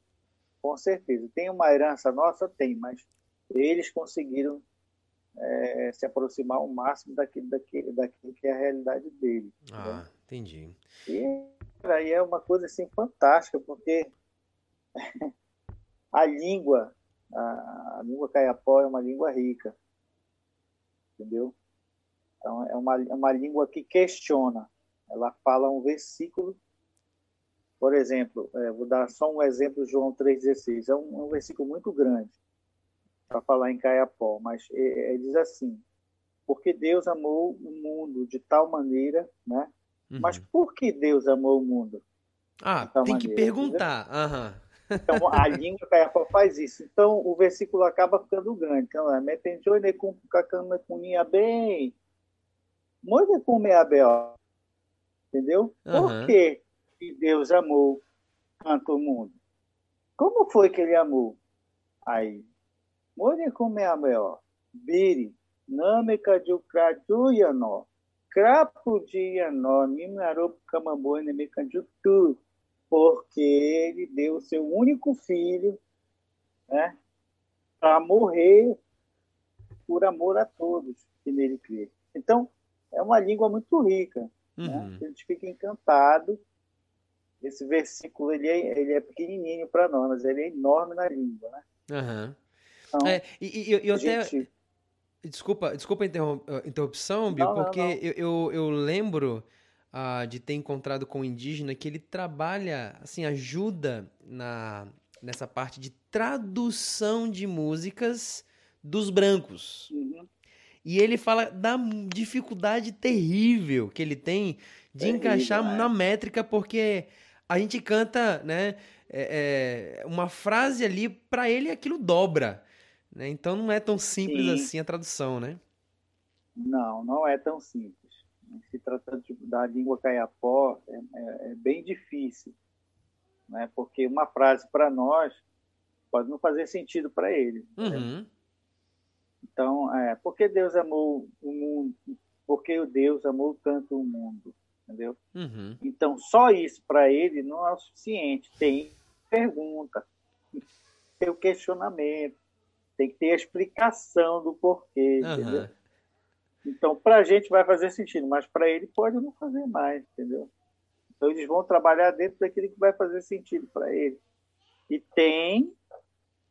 com certeza. Tem uma herança nossa, tem, mas eles conseguiram é, se aproximar ao máximo daquilo, daquilo, daquilo que é a realidade deles. Ah, né? entendi. E aí é uma coisa assim fantástica, porque a língua, a, a língua caiapó é uma língua rica, entendeu? Então, é uma, é uma língua que questiona. Ela fala um versículo, por exemplo, é, vou dar só um exemplo, João 3,16. É um, é um versículo muito grande para falar em caiapó, mas é, é, diz assim: Porque Deus amou o mundo de tal maneira, né? Uhum. Mas por que Deus amou o mundo? Ah, tem maneira, que perguntar. Aham. Então, a língua caiapó faz isso. Então, o versículo acaba ficando grande. Então, é metenjone com cacana com bem. Com meabel. Entendeu? Por uhum. que Deus amou tanto o mundo? Como foi que ele amou? Aí, muito com meabel. Biri, nâmica de ucraduyanó. Crapo de yanó, mimarop camamboi, nemicanjutu porque ele deu o seu único filho né, para morrer por amor a todos que nele crê. Então, é uma língua muito rica. Né? Uhum. Né? A gente fica encantado. Esse versículo ele é, ele é pequenininho para nós, mas ele é enorme na língua. Né? Uhum. Então, é, e, e, eu até. Gente... Desculpa, desculpa a interrupção, Bill, não, porque não, não. Eu, eu, eu lembro uh, de ter encontrado com um indígena que ele trabalha, assim, ajuda na, nessa parte de tradução de músicas dos brancos. Uhum. E ele fala da dificuldade terrível que ele tem de terrível, encaixar é. na métrica, porque a gente canta, né, é, é, uma frase ali, para ele aquilo dobra. Né? Então não é tão simples Sim. assim a tradução, né? Não, não é tão simples se tratando de, da língua caiapó, é, é, é, bem difícil, né? porque uma frase para nós pode não fazer sentido para ele. Uhum. Então, é, porque Deus amou o mundo, porque o Deus amou tanto o mundo, entendeu? Uhum. Então, só isso para ele não é o suficiente. Tem pergunta, tem o questionamento, tem que ter a explicação do porquê, Aham. entendeu? Então, para a gente vai fazer sentido, mas para ele pode não fazer mais, entendeu? Então, eles vão trabalhar dentro daquilo que vai fazer sentido para ele. E tem,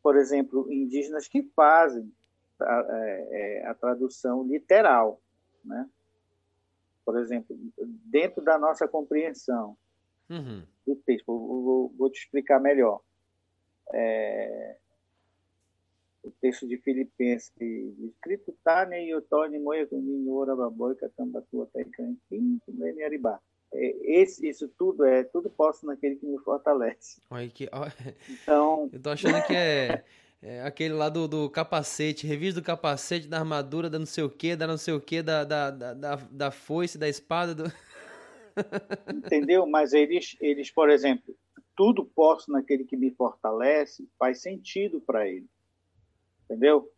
por exemplo, indígenas que fazem a, é, é, a tradução literal, né? Por exemplo, dentro da nossa compreensão Uhum. do texto, vou, vou- vou te explicar melhor. É, o texto de Filipenses, escrito tá ne yotone moia ora baboi catambatua taicanquim aribá. É, esse isso tudo é tudo posso naquele que me fortalece. Olha que, Então, eu tô achando que é, é aquele lá do, do capacete, revista do capacete, da armadura, da não sei o que, da não sei o que, da, da, da, da, da foice, da espada. Do... entendeu? Mas eles eles, por exemplo, tudo posso naquele que me fortalece faz sentido para ele. Entendeu?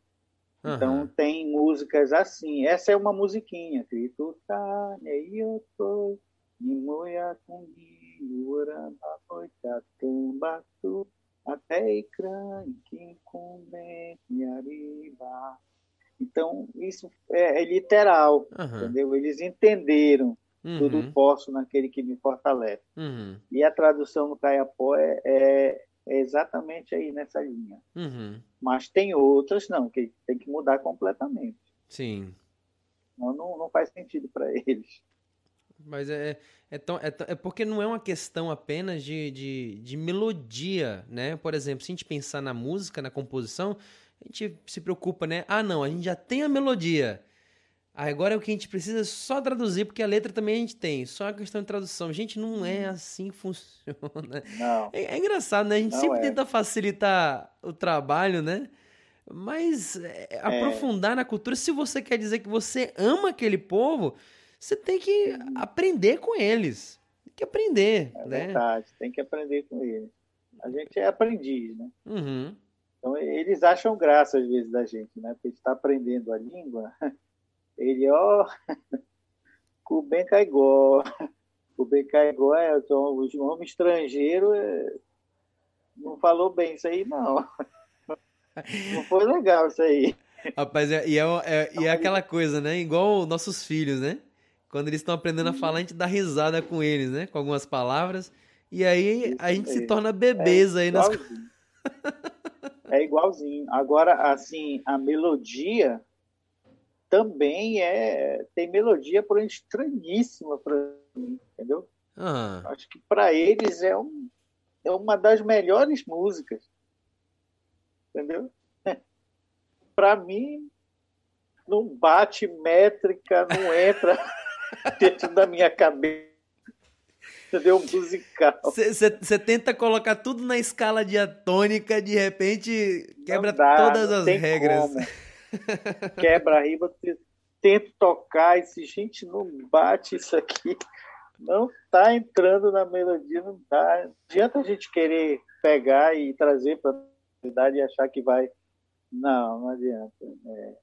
Então Aham. tem músicas assim. Essa é uma musiquinha. Escrito tá, né, eu tô, Nimoya kundi, uramba, boita, tumbatu, até quincumbé, miariba. Então, isso é, é literal, Aham. entendeu? Eles entenderam tudo Uhum. posso naquele que me fortalece. Uhum. E a tradução no Caiapó é, é, é exatamente aí nessa linha. Uhum. Mas tem outras, não, que tem que mudar completamente. Sim. Não, não, não faz sentido para eles. Mas é, é, tão, é, tão- é porque não é uma questão apenas de, de, de melodia, né? Por exemplo, se a gente pensar na música, na composição, a gente se preocupa, né? Ah, não, a gente já tem a melodia. Agora o que a gente precisa é só traduzir, porque a letra também a gente tem. Só a questão de tradução. Gente, não é assim que funciona. Não. É, é engraçado, né? A gente Não sempre é. tenta facilitar o trabalho, né? Mas é, aprofundar na cultura, se você quer dizer que você ama aquele povo, você tem que aprender com eles. Tem que aprender, É né? verdade, tem que aprender com eles. A gente é aprendiz, né? Uhum. Então eles acham graça às vezes da gente, né? Porque a gente está aprendendo a língua. Ele, ó, Kuben Caigó. Kuben Caigó é o nome estrangeiro. é, Não falou bem isso aí, não. Não foi legal isso aí. Rapaz, é- e é, é- e é aquela coisa, né? Igual nossos filhos, né? Quando eles estão aprendendo a Uhum. falar, a gente dá risada com eles, né? Com algumas palavras. E aí a gente se torna bebês aí nas. É igualzinho. Agora, assim, a melodia também é tem melodia porém estranhíssima para mim, entendeu? Ah, Acho que para eles é, um, é uma das melhores músicas, entendeu? para mim não bate métrica, não entra dentro da minha cabeça, entendeu? Musical. Você tenta colocar tudo na escala diatônica, de repente quebra dá, todas as regras. como. Quebra a riba, te- tento tocar, esse gente não bate isso aqui, não tá entrando na melodia, não. Não adianta a gente querer pegar e trazer para a realidade e achar que vai. Não, não adianta. É,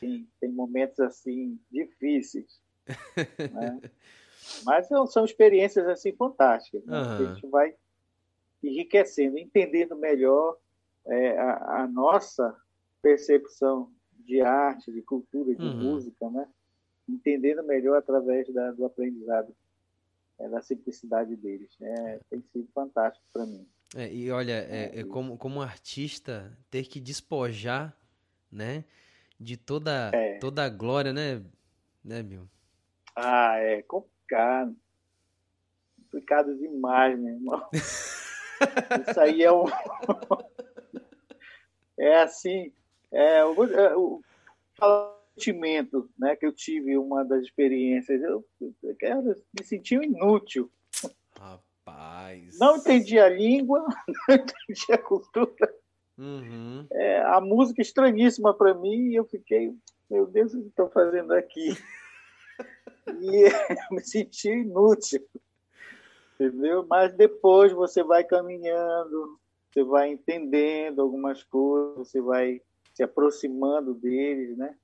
tem, tem momentos assim difíceis. né? Mas são, experiências assim fantásticas. né? Que A gente vai enriquecendo, entendendo melhor é, a, a nossa percepção de arte, de cultura, de Uhum. música, né? entendendo melhor através da, do aprendizado, é, da simplicidade deles. É, tem sido fantástico para mim. É, e olha, é, é como, como artista, ter que despojar, né, de toda, É. toda a glória, né, né, Bill? Ah, é complicado. Complicado demais, meu irmão. Isso aí é um. é assim. É, eu vou- é, o falar sentimento né, que eu tive, uma das experiências. Eu, eu quero me sentir um inútil. Rapaz. Não entendi a língua, não entendi a cultura. Uhum. É, a música estranhíssima para mim e eu fiquei, meu Deus, o que estou fazendo aqui? E eu me senti inútil, entendeu? Mas depois você vai caminhando, você vai entendendo algumas coisas, você vai se aproximando deles, né?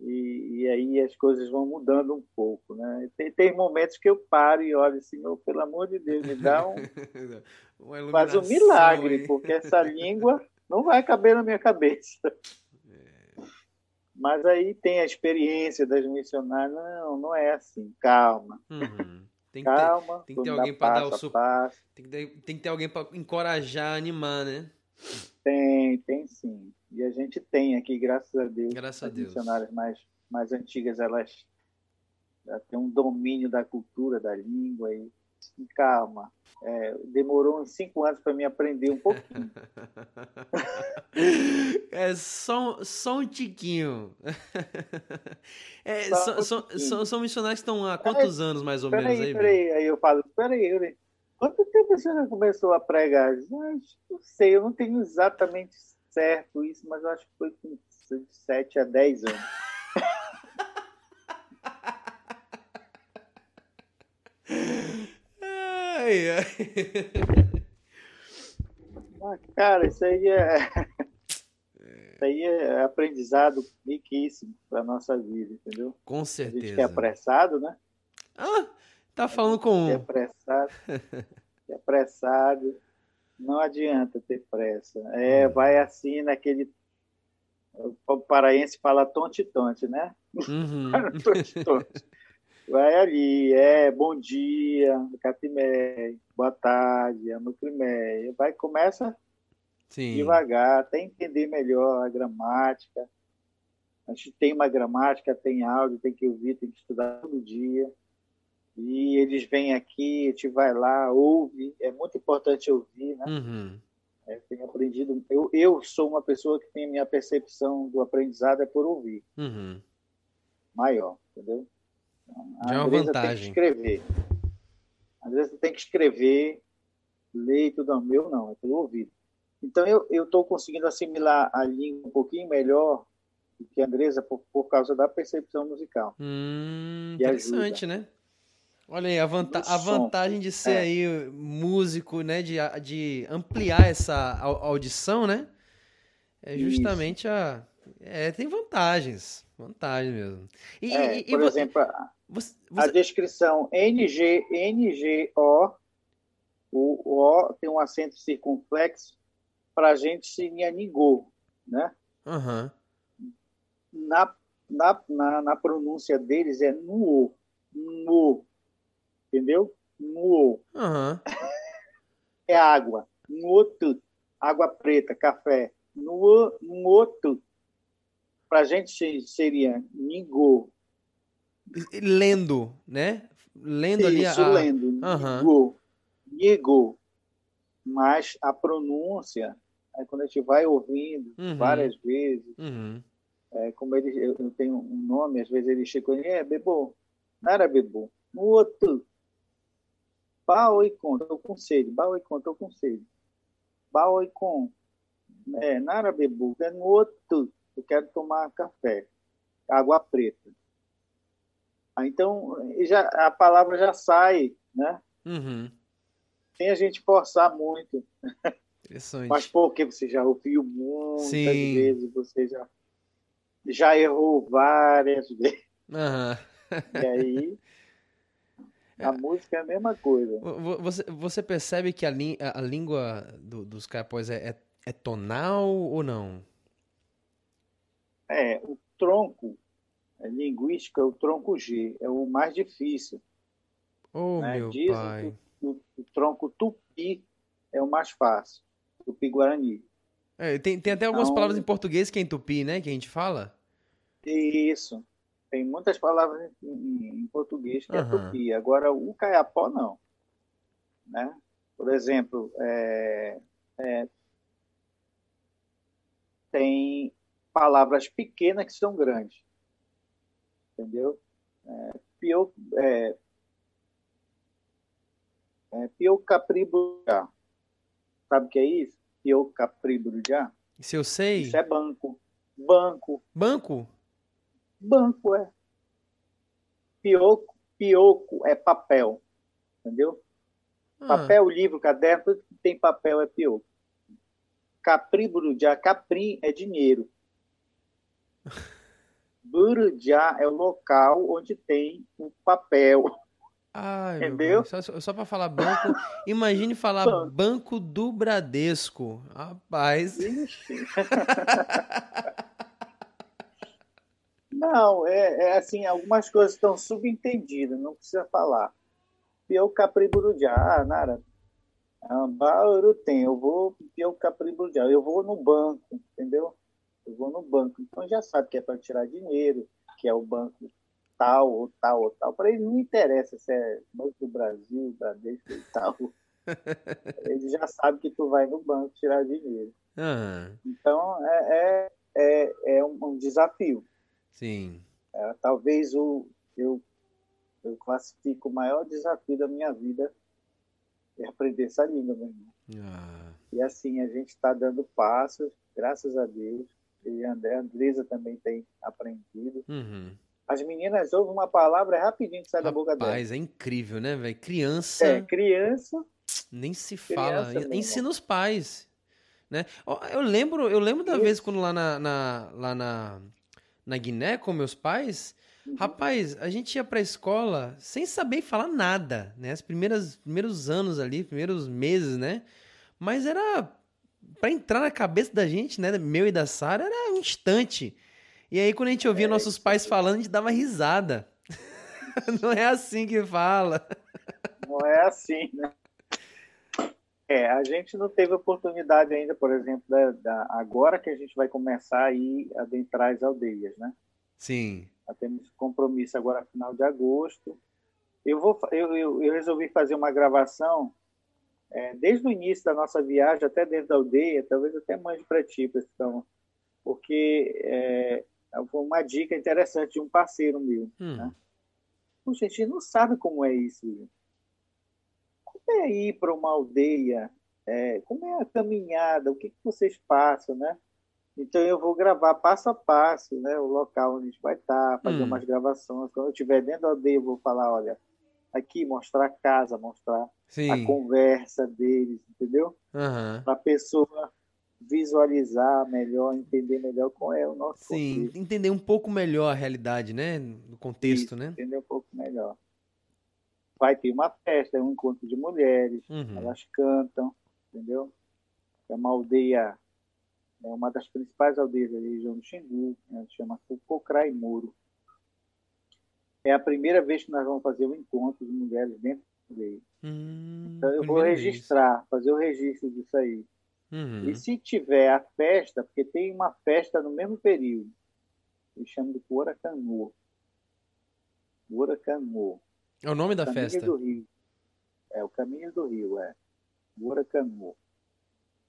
E, e, aí as coisas vão mudando um pouco, né? Tem, tem momentos que eu paro e olho assim, oh, pelo amor de Deus, me dá um faz um milagre, aí. porque essa língua não vai caber na minha cabeça. É. Mas aí tem a experiência das missionárias, não, não é assim, calma. Uhum. Tem que calma, ter, tem que ter alguém para dar o suporte. Tem, tem que ter alguém para encorajar, animar, né? Tem, tem sim. E a gente tem aqui, graças a Deus. Graças a Deus. missionárias mais, mais antigas, elas têm um domínio da cultura, da língua. E calma. É, demorou uns cinco anos para me aprender um pouquinho. é só, só um tiquinho. É, só são, um são, são, missionários que estão há quantos anos mais ou menos aí? Peraí, peraí. Aí eu falo, peraí, quanto tempo você começou a pregar? Não sei, eu não tenho exatamente certo isso, mas eu acho que foi com 7 a 10 anos. ai, ai. Ah, cara, isso aí é. Isso aí é aprendizado riquíssimo para nossa vida, entendeu? Com certeza. A gente que é apressado, né? Ah, tá falando com um. É apressado. é apressado não adianta ter pressa. É, hum. vai assim naquele. O paraense fala tonte-tonte, né? Uhum. tonte, tonte. Vai ali, é bom dia, Catimé, boa tarde, Amucrimé. Vai, começa Sim. devagar, até entender melhor a gramática. A gente tem uma gramática, tem áudio, tem que ouvir, tem que estudar todo dia e eles vêm aqui, a gente vai lá, ouve, é muito importante ouvir, né? Uhum. É, tenho aprendido, eu, eu sou uma pessoa que tem a minha percepção do aprendizado é por ouvir. Uhum. Maior, entendeu? A Já é uma vantagem. tem que escrever. Às vezes você tem que escrever, ler e tudo, meu não, é pelo ouvido. Então eu estou conseguindo assimilar a língua um pouquinho melhor do que a Andresa por, por causa da percepção musical. Hum, interessante, ajuda. né? Olha aí, a, vanta a vantagem de ser é. aí músico, né? De, de ampliar essa audição, né? É justamente Isso. a. É, tem vantagens. Vantagens mesmo. E, é, e, por exemplo, você, você... a descrição NG, NGO, o O tem um acento circunflexo, para a gente seria Nigô, né? Uhum. Na, na, na, na pronúncia deles é Nuo. Nuo entendeu? Nuo. Uhum. É água. Nuotu. Água preta, café. Nuo, nuotu. Para a gente seria Nigo. Lendo, né? Lendo Isso, ali a... lendo. Uhum. Nigo. Nigo. Mas a pronúncia, aí quando a gente vai ouvindo uhum. várias vezes, uhum. é, como ele, eu, tenho um nome, às vezes ele chegou e é bebo, não era bebo, outro, Bao e com, estou com sede. E com, estou com sede. Bao e com. É, nara bebu, é no outro. Eu quero tomar café. Água preta. Ah, então, já, a palavra já sai, né? Uhum. Sem a gente forçar muito. Interessante. Mas porque você já ouviu muitas Sim. vezes, você já, já errou várias vezes. Uhum. E aí a música é a mesma coisa. Você, você percebe que a, a língua do, dos caipós é, é, é, tonal ou não? É, o tronco é linguístico é o tronco G, é o mais difícil. Oh, né? meu Dizem pai. Que o, o, tronco tupi é o mais fácil, tupi-guarani. É, tem, tem até algumas então, palavras em português que é em tupi, né, que a gente fala? Isso. Tem muitas palavras em, em português que uhum. é tupi. Agora, o caiapó, não. Né? Por exemplo, é, é, tem palavras pequenas que são grandes. Entendeu? É, pio, é, é. Sabe o que é isso? Piocapriburá? Isso eu sei. Isso é banco. Banco. Banco? Banco é. Pioco, pioco é papel. Entendeu? Ah. Papel, livro, caderno, tudo que tem papel é pioco. Capri Burujá, Capri é dinheiro. Burujá é o local onde tem o papel. Ai, Entendeu? Só, só para falar banco, imagine falar banco. banco do Bradesco. Rapaz. Não, é, é, assim, algumas coisas estão subentendidas, não precisa falar. Piau Capri Burujá, ah, Nara, Bauru tem, eu vou Piau Capri Burujá, eu vou no banco, entendeu? Eu vou no banco, então já sabe que é para tirar dinheiro, que é o banco tal, ou tal, ou tal. Para ele não interessa se é Banco do Brasil, Bradesco e tal. ele já sabe que tu vai no banco tirar dinheiro. Uhum. Então é, é, é, é um, um desafio. Sim. É, talvez o, eu, eu classifico o maior desafio da minha vida é aprender essa língua, meu irmão. Ah. E assim, a gente está dando passos, graças a Deus. E a Andresa também tem aprendido. Uhum. As meninas ouvem uma palavra rapidinho que sai Rapaz, da boca delas. Rapaz, é incrível, né, velho? Criança. É, criança. Nem se fala. Ensina os pais. Né? Eu lembro, eu lembro da Isso. vez quando lá na, na, lá na, na Guiné com meus pais, uhum. rapaz, a gente ia pra escola sem saber falar nada, né? Os primeiros, primeiros anos ali, primeiros meses, né? Mas era para entrar na cabeça da gente, né, meu e da Sara, era um instante. E aí quando a gente ouvia é, nossos pais falando, a gente dava risada. Não é assim que fala. Não é assim, né? É, a gente não teve oportunidade ainda, por exemplo, da, da, agora que a gente vai começar a ir adentrar as aldeias, né? Sim. Temos compromisso agora final de agosto. Eu vou, eu, eu, eu resolvi fazer uma gravação é, desde o início da nossa viagem até dentro da aldeia, talvez até mande para ti, então, porque é, foi uma dica interessante de um parceiro meu. Hum. Né? Puxa, a gente não sabe como é isso. Como é ir para uma aldeia? É, como é a caminhada? O que, que vocês passam, né? Então eu vou gravar passo a passo, né? O local onde a gente vai estar, fazer hum. umas gravações. Quando eu estiver dentro da aldeia, eu vou falar, olha, aqui mostrar a casa, mostrar Sim. a conversa deles, entendeu? Uhum. Para a pessoa visualizar melhor, entender melhor qual é o nosso Sim, contexto. entender um pouco melhor a realidade, né? No contexto, Isso, né? Entender um pouco melhor vai ter uma festa, é um encontro de mulheres, uhum. elas cantam, entendeu? É uma aldeia, é uma das principais aldeias da região do Xingu, né? chama Cocraimuro. É a primeira vez que nós vamos fazer um encontro de mulheres dentro da aldeia. Hum, então eu vou registrar, vez. fazer o registro disso aí. Uhum. E se tiver a festa, porque tem uma festa no mesmo período, eles chamam de Curacanô. Curacanô. É o nome da Caminho festa? do Rio. É o Caminho do Rio, é. Buracanu.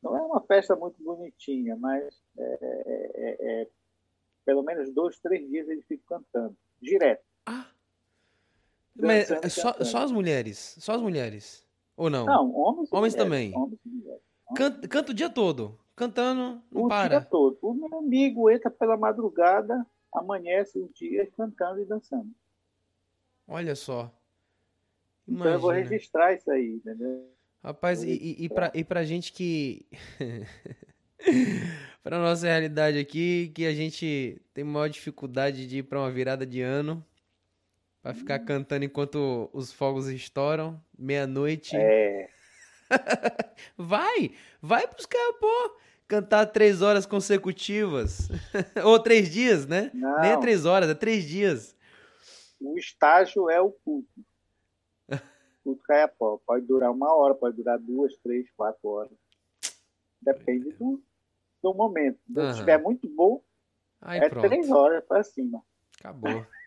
Não é uma festa muito bonitinha, mas é, é, é, é, pelo menos dois, três dias eles ficam cantando, direto. Ah! Mas é só, só, as mulheres? Só as mulheres? Ou não? Não, homens, homens mulheres, também. Homens e mulheres. Canta, canta o dia todo, cantando, não o para. O dia todo. O meu amigo entra pela madrugada, amanhece o dia cantando e dançando. Olha só. Imagina. Então eu vou registrar isso aí, entendeu? Rapaz, e, e, e, pra, e pra gente que. pra nossa realidade aqui, que a gente tem maior dificuldade de ir pra uma virada de ano. Pra ficar hum. cantando enquanto os fogos estouram, meia-noite. É. vai! Vai pros caras, pô! Cantar três horas consecutivas. Ou três dias, né? Não. Nem é três horas, é três dias. O estágio é o culto culto cai a pau. Pode durar uma hora, pode durar duas, três, quatro horas. Depende do, do momento. Se uhum. estiver muito bom, Aí, é pronto. três horas para cima. Acabou.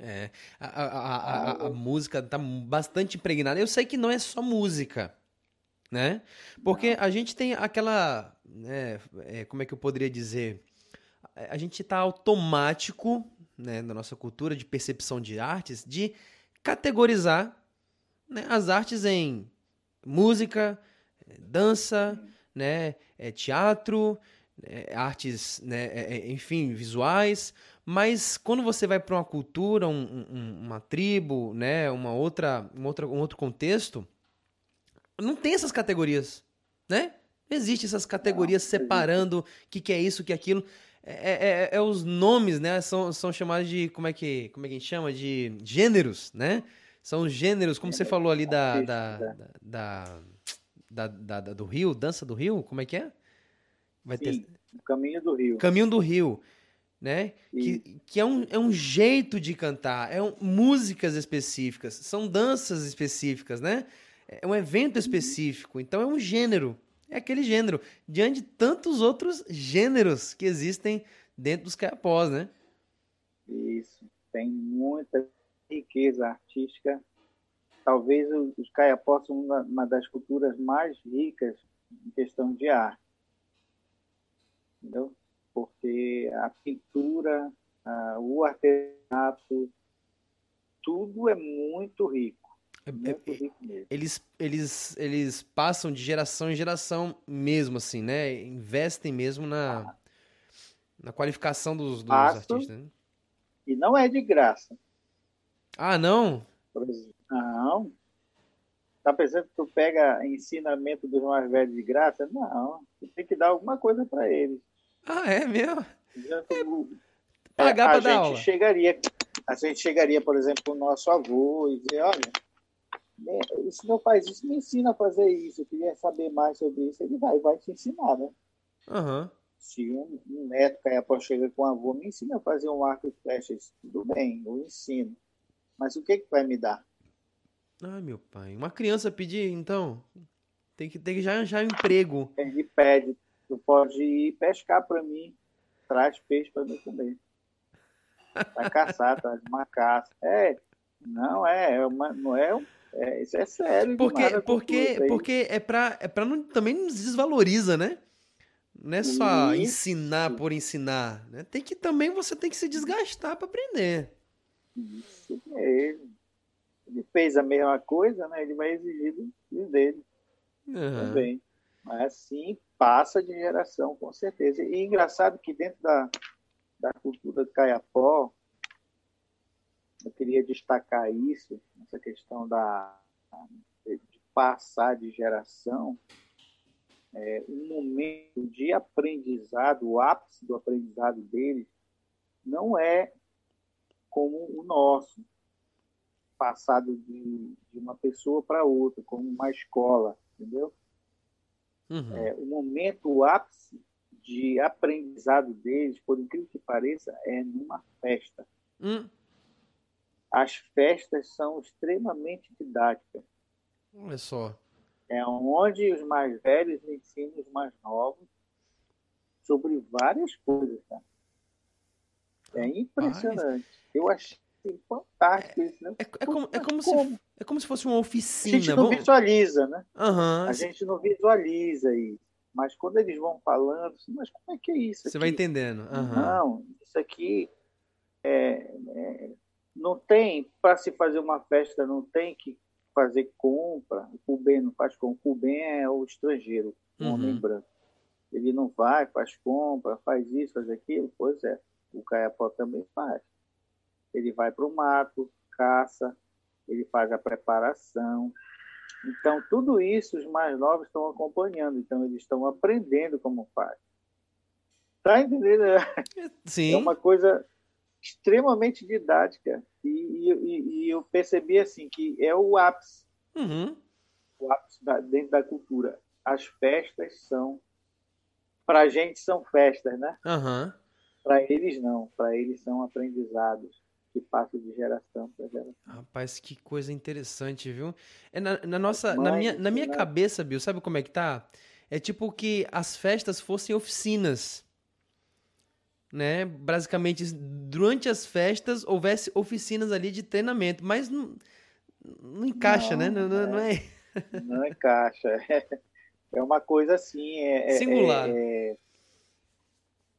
É, a, a, a, a, música tá bastante impregnada. Eu sei que não é só música, né? Porque a gente tem aquela, né, é, como é que eu poderia dizer? A gente tá automático, né, na nossa cultura de percepção de artes, de categorizar né, as artes em música, dança, né, é, teatro, é, artes, né, é, é, enfim, visuais. Mas quando você vai para uma cultura, um, um, uma tribo, né, uma outra, um, outra, um outro contexto, não tem essas categorias, né? Existe essas categorias não, separando o que, que é isso, o que é aquilo. É, é, é, é, os nomes, né? São, são chamados de. Como é, que, como é que a gente chama? De gêneros, né? São os gêneros, como você falou ali da da, da, da, da, da, do Rio, Dança do Rio, como é que é? Vai Sim, ter... Caminho do Rio. Caminho do Rio, né? Que, que é, um, é um jeito de cantar, é um, músicas específicas, são danças específicas, né? É um evento uhum. específico, então é um gênero, é aquele gênero, diante de tantos outros gêneros que existem dentro dos caiapós, né? Isso, tem muita riqueza artística. Talvez os caiapós são uma, das culturas mais ricas em questão de arte. Entendeu? Porque a pintura, o artesanato, tudo é muito rico. É, é, mesmo. Eles, eles, eles passam de geração em geração mesmo, assim, né? Investem mesmo na, ah. na qualificação dos, dos artistas. Né? E não é de graça. Ah, não? Não. Tá pensando que tu pega ensinamento dos mais velhos de graça? Não. Tu tem que dar alguma coisa para eles. Ah, é mesmo? É, pagar para dar aula. Chegaria, a gente chegaria, por exemplo, o nosso avô e dizer, olha, o senhor faz isso, me ensina a fazer isso. Eu queria saber mais sobre isso. Ele vai, vai te ensinar, né? Uhum. Se um, um neto após chega com o avô, me ensina a fazer um arco e flechas. Tudo bem, eu ensino. Mas o que, que vai me dar? Ai, meu pai. Uma criança pedir, então, tem que, tem que já arranjar um emprego. Ele pede, tu pode ir pescar para mim, traz peixe para mim comer. Vai caçar, traz uma caça. É, não é, é uma, não é, é, isso é sério. Porque, porque, porque é para é pra não, também nos desvaloriza, né? Não é só isso. ensinar por ensinar, né? Tem que também você tem que se desgastar para aprender. Isso mesmo. Ele fez a mesma coisa, né? Ele vai exigir do dele uhum. também. Mas assim, passa de geração, com certeza. E engraçado que dentro da, da cultura do Caiapó, eu queria destacar isso, essa questão da, de passar de geração, é, um momento de aprendizado, o ápice do aprendizado deles, não é como o nosso, passado de, de uma pessoa para outra, como uma escola, entendeu? Uhum. É, o momento, o ápice de aprendizado deles, por incrível que pareça, é numa festa. Uhum. As festas são extremamente didáticas. Olha só. É onde os mais velhos ensinam os mais novos sobre várias coisas. É impressionante. Eu achei fantástico isso, né? É, é como, é, como como? Se, é como se fosse uma oficina. A gente não visualiza, né? Uhum. A gente não visualiza isso. Mas quando eles vão falando, assim, mas como é que é isso? Você vai entendendo. Uhum. Não, isso aqui é, é, não tem, para se fazer uma festa, não tem que fazer compra. O Cuben não faz compra. O Cuben é o estrangeiro, o uhum. homem branco. Ele não vai, faz compra, faz isso, faz aquilo. Pois é. O caiapó também faz. Ele vai para o mato, caça, ele faz a preparação. Então, tudo isso os mais novos estão acompanhando, então eles estão aprendendo como faz. Tá entendendo? Sim. É uma coisa extremamente didática. E, e, e eu percebi assim que é o ápice. Uhum. O ápice da, dentro da cultura. As festas são. Para a gente são festas, né? Uhum. Para eles não, para eles são aprendizados que passam de geração para geração. Rapaz, que coisa interessante, viu? É na, na nossa, na minha, na minha né? cabeça, Bill, sabe como é que tá? É tipo que as festas fossem oficinas. Né? Basicamente, durante as festas houvesse oficinas ali de treinamento, mas não, não encaixa, não, né? Não, não, não é. é... Não encaixa. É uma coisa assim. É, é Singular. É,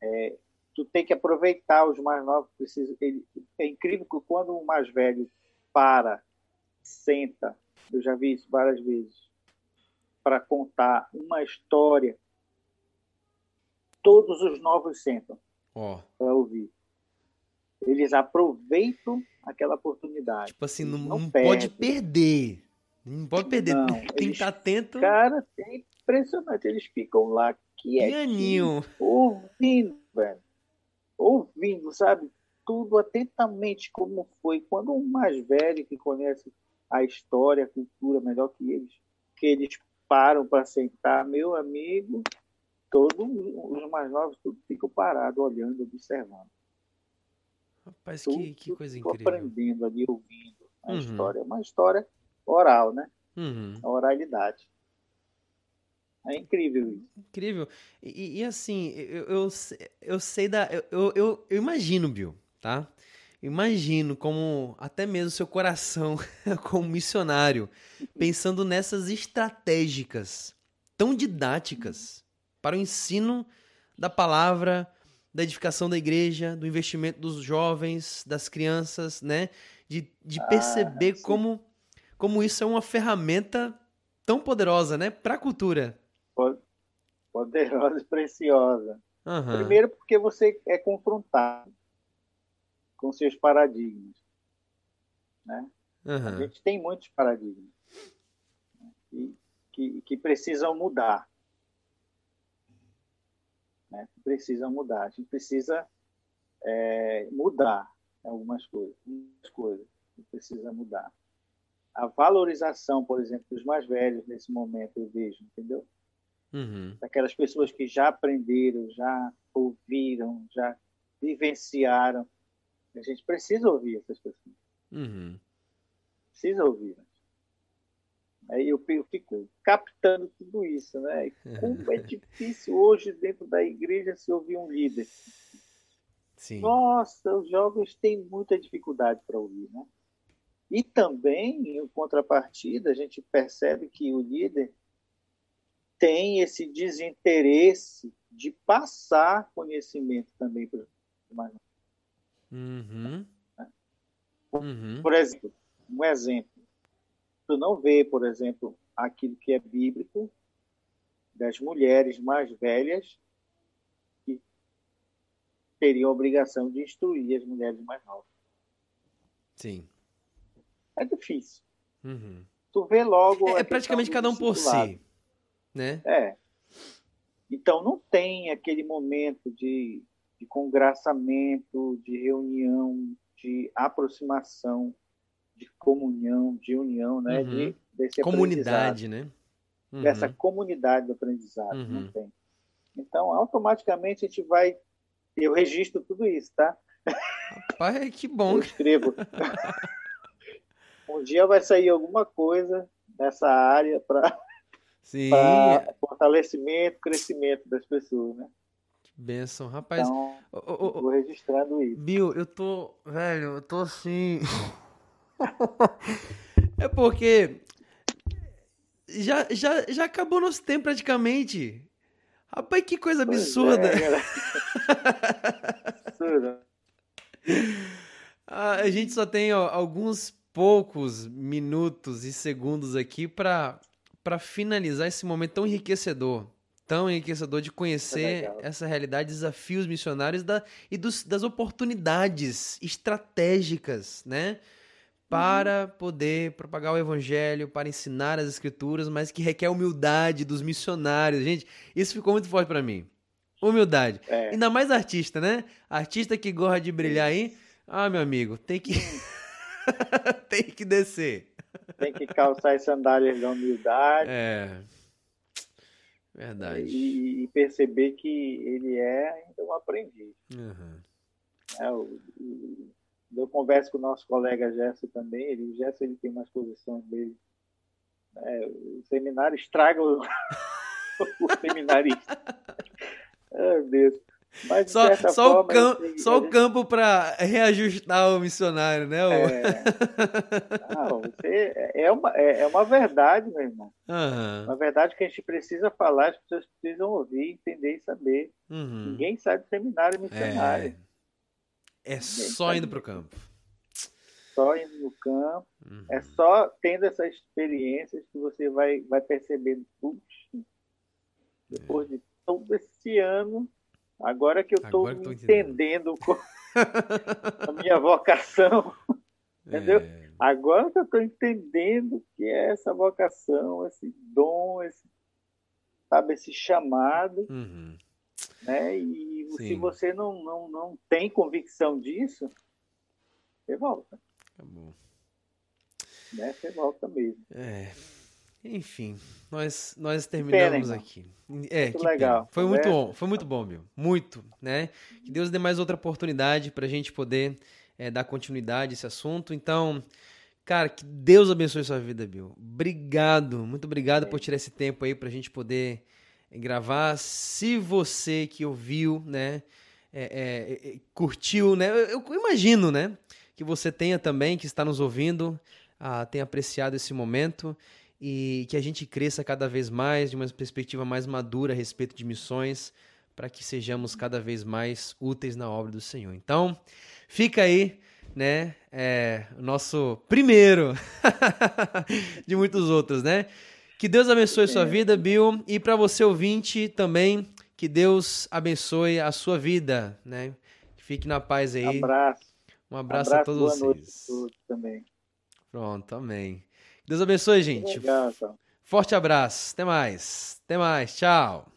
é, tu tem que aproveitar os mais novos. Precisa, ele, é incrível que quando o mais velho para, senta, eu já vi isso várias vezes, para contar uma história, todos os novos sentam oh. para ouvir. Eles aproveitam aquela oportunidade. Tipo assim, não, não, não pode perder. Não pode perder. Não, tem que estar atento. Cara, tem impressionante. Eles ficam lá quietinho, ouvindo, velho. Ouvindo, sabe? Tudo atentamente como foi. Quando um mais velho que conhece a história, a cultura melhor que eles, que eles param para sentar, meu amigo, todos os mais novos tudo ficam parados, olhando, observando. Rapaz, tudo, que, que coisa incrível. aprendendo ali, ouvindo a uhum. história. É uma história oral, né? Uhum. A oralidade. É incrível isso. Incrível. E, e assim, eu, eu, eu, sei da. Eu, eu, eu imagino, Bill, tá? Imagino como até mesmo seu coração, como missionário, pensando nessas estratégicas tão didáticas para o ensino da palavra, da edificação da igreja, do investimento dos jovens, das crianças, né? De, de ah, perceber ah, como, como isso é uma ferramenta tão poderosa, né? Para a cultura. Poderosa e preciosa. Uhum. Primeiro porque você é confrontado com seus paradigmas. Né? Uhum. A gente tem muitos paradigmas né? que, que, que, precisam mudar. Né? Precisam mudar. A gente precisa é, mudar algumas coisas. Algumas coisas precisa mudar. A valorização, por exemplo, dos mais velhos nesse momento, eu vejo, entendeu? Uhum. Daquelas pessoas que já aprenderam, já ouviram, já vivenciaram a gente precisa ouvir essas pessoas. Uhum. Precisa ouvir. Aí eu, eu fico captando tudo isso, né? Como é difícil hoje dentro da igreja se ouvir um líder. Sim. Nossa, os jovens têm muita dificuldade para ouvir, né? E também, em contrapartida, a gente percebe que o líder tem esse desinteresse de passar conhecimento também para os mais Uhum. Uhum. Por exemplo, um exemplo. Tu não vê, por exemplo, aquilo que é bíblico das mulheres mais velhas que teriam a obrigação de instruir as mulheres mais novas. Sim. É difícil. Uhum. Tu vê logo. É, é praticamente cada um por si, né? É. Então não tem aquele momento de de congraçamento, de reunião, de aproximação, de comunhão, de união, né? Uhum. De, desse Comunidade, né? Uhum. Dessa comunidade do aprendizado, uhum. não tem. Então, automaticamente a gente vai. Eu registro tudo isso, tá? Rapaz, que bom. Eu escrevo. um dia vai sair alguma coisa nessa área para fortalecimento, crescimento das pessoas, né? Benção, rapaz. Então, oh, oh, oh, vou registrando isso. Bill, eu tô. Velho, eu tô assim. é porque. Já, já, já acabou nosso tempo praticamente. Rapaz, que coisa absurda. É, absurda. A gente só tem ó, alguns poucos minutos e segundos aqui para finalizar esse momento tão enriquecedor tão enriquecedor de conhecer é essa realidade, desafios missionários da, e dos, das oportunidades estratégicas, né? Para uhum. poder propagar o evangelho, para ensinar as escrituras, mas que requer humildade dos missionários. Gente, isso ficou muito forte para mim. Humildade. É. Ainda mais artista, né? Artista que gosta de brilhar aí. Ah, meu amigo, tem que. tem que descer. Tem que calçar as sandálias da humildade. É. Verdade. E, e, perceber que ele é ainda um aprendiz. Uhum. É, o, eu converso com o nosso colega Gerson também, ele, o Gerson ele tem umas posições dele. É, o seminário estraga o, o seminarista. Meu Deus. Mas, só só, forma, o, campo, assim, só o campo para reajustar o missionário, né? É, não, você, é, é, uma, é, é, uma verdade, meu irmão. Uhum. Uma verdade que a gente precisa falar, as pessoas precisam ouvir, entender e saber. Uhum. Ninguém sai do seminário missionário. É, é só indo para o campo. Só indo no campo. Uhum. É só tendo essas experiências que você vai, vai percebendo, puxa, depois de todo esse ano Agora que eu estou entendendo, a minha vocação, entendeu? É... Agora que eu estou entendendo que é essa vocação, esse dom, esse... sabe, esse chamado, Uhum. né? E se Sim. você não, não, não tem convicção disso, você volta, Acabou. né? Você volta mesmo. É. Enfim, nós, nós terminamos irmão. aqui. É, Muito que legal. pena. Foi muito bom, foi muito bom, meu. Muito, né? Que Deus dê mais outra oportunidade pra gente poder é, dar continuidade a esse assunto. Então, cara, que Deus abençoe sua vida, Bill. Obrigado, muito obrigado por tirar esse tempo aí pra gente poder é, gravar. Se você que ouviu, né, é, é, é, curtiu, né? Eu, eu imagino, né? Que você tenha também, que está nos ouvindo, ah, tenha apreciado esse momento e que a gente cresça cada vez mais de uma perspectiva mais madura a respeito de missões, para que sejamos cada vez mais úteis na obra do Senhor. Então, fica aí, né, é, o nosso primeiro de muitos outros, né? Que Deus abençoe sua vida, Bill, e para você ouvinte também, que Deus abençoe a sua vida, né? Fique na paz aí. Abraço. Um abraço, abraço a todos boa vocês. noite a todos também. Pronto, amém. Deus abençoe, gente. Legal, então. Forte abraço. Até mais. Até mais. Tchau.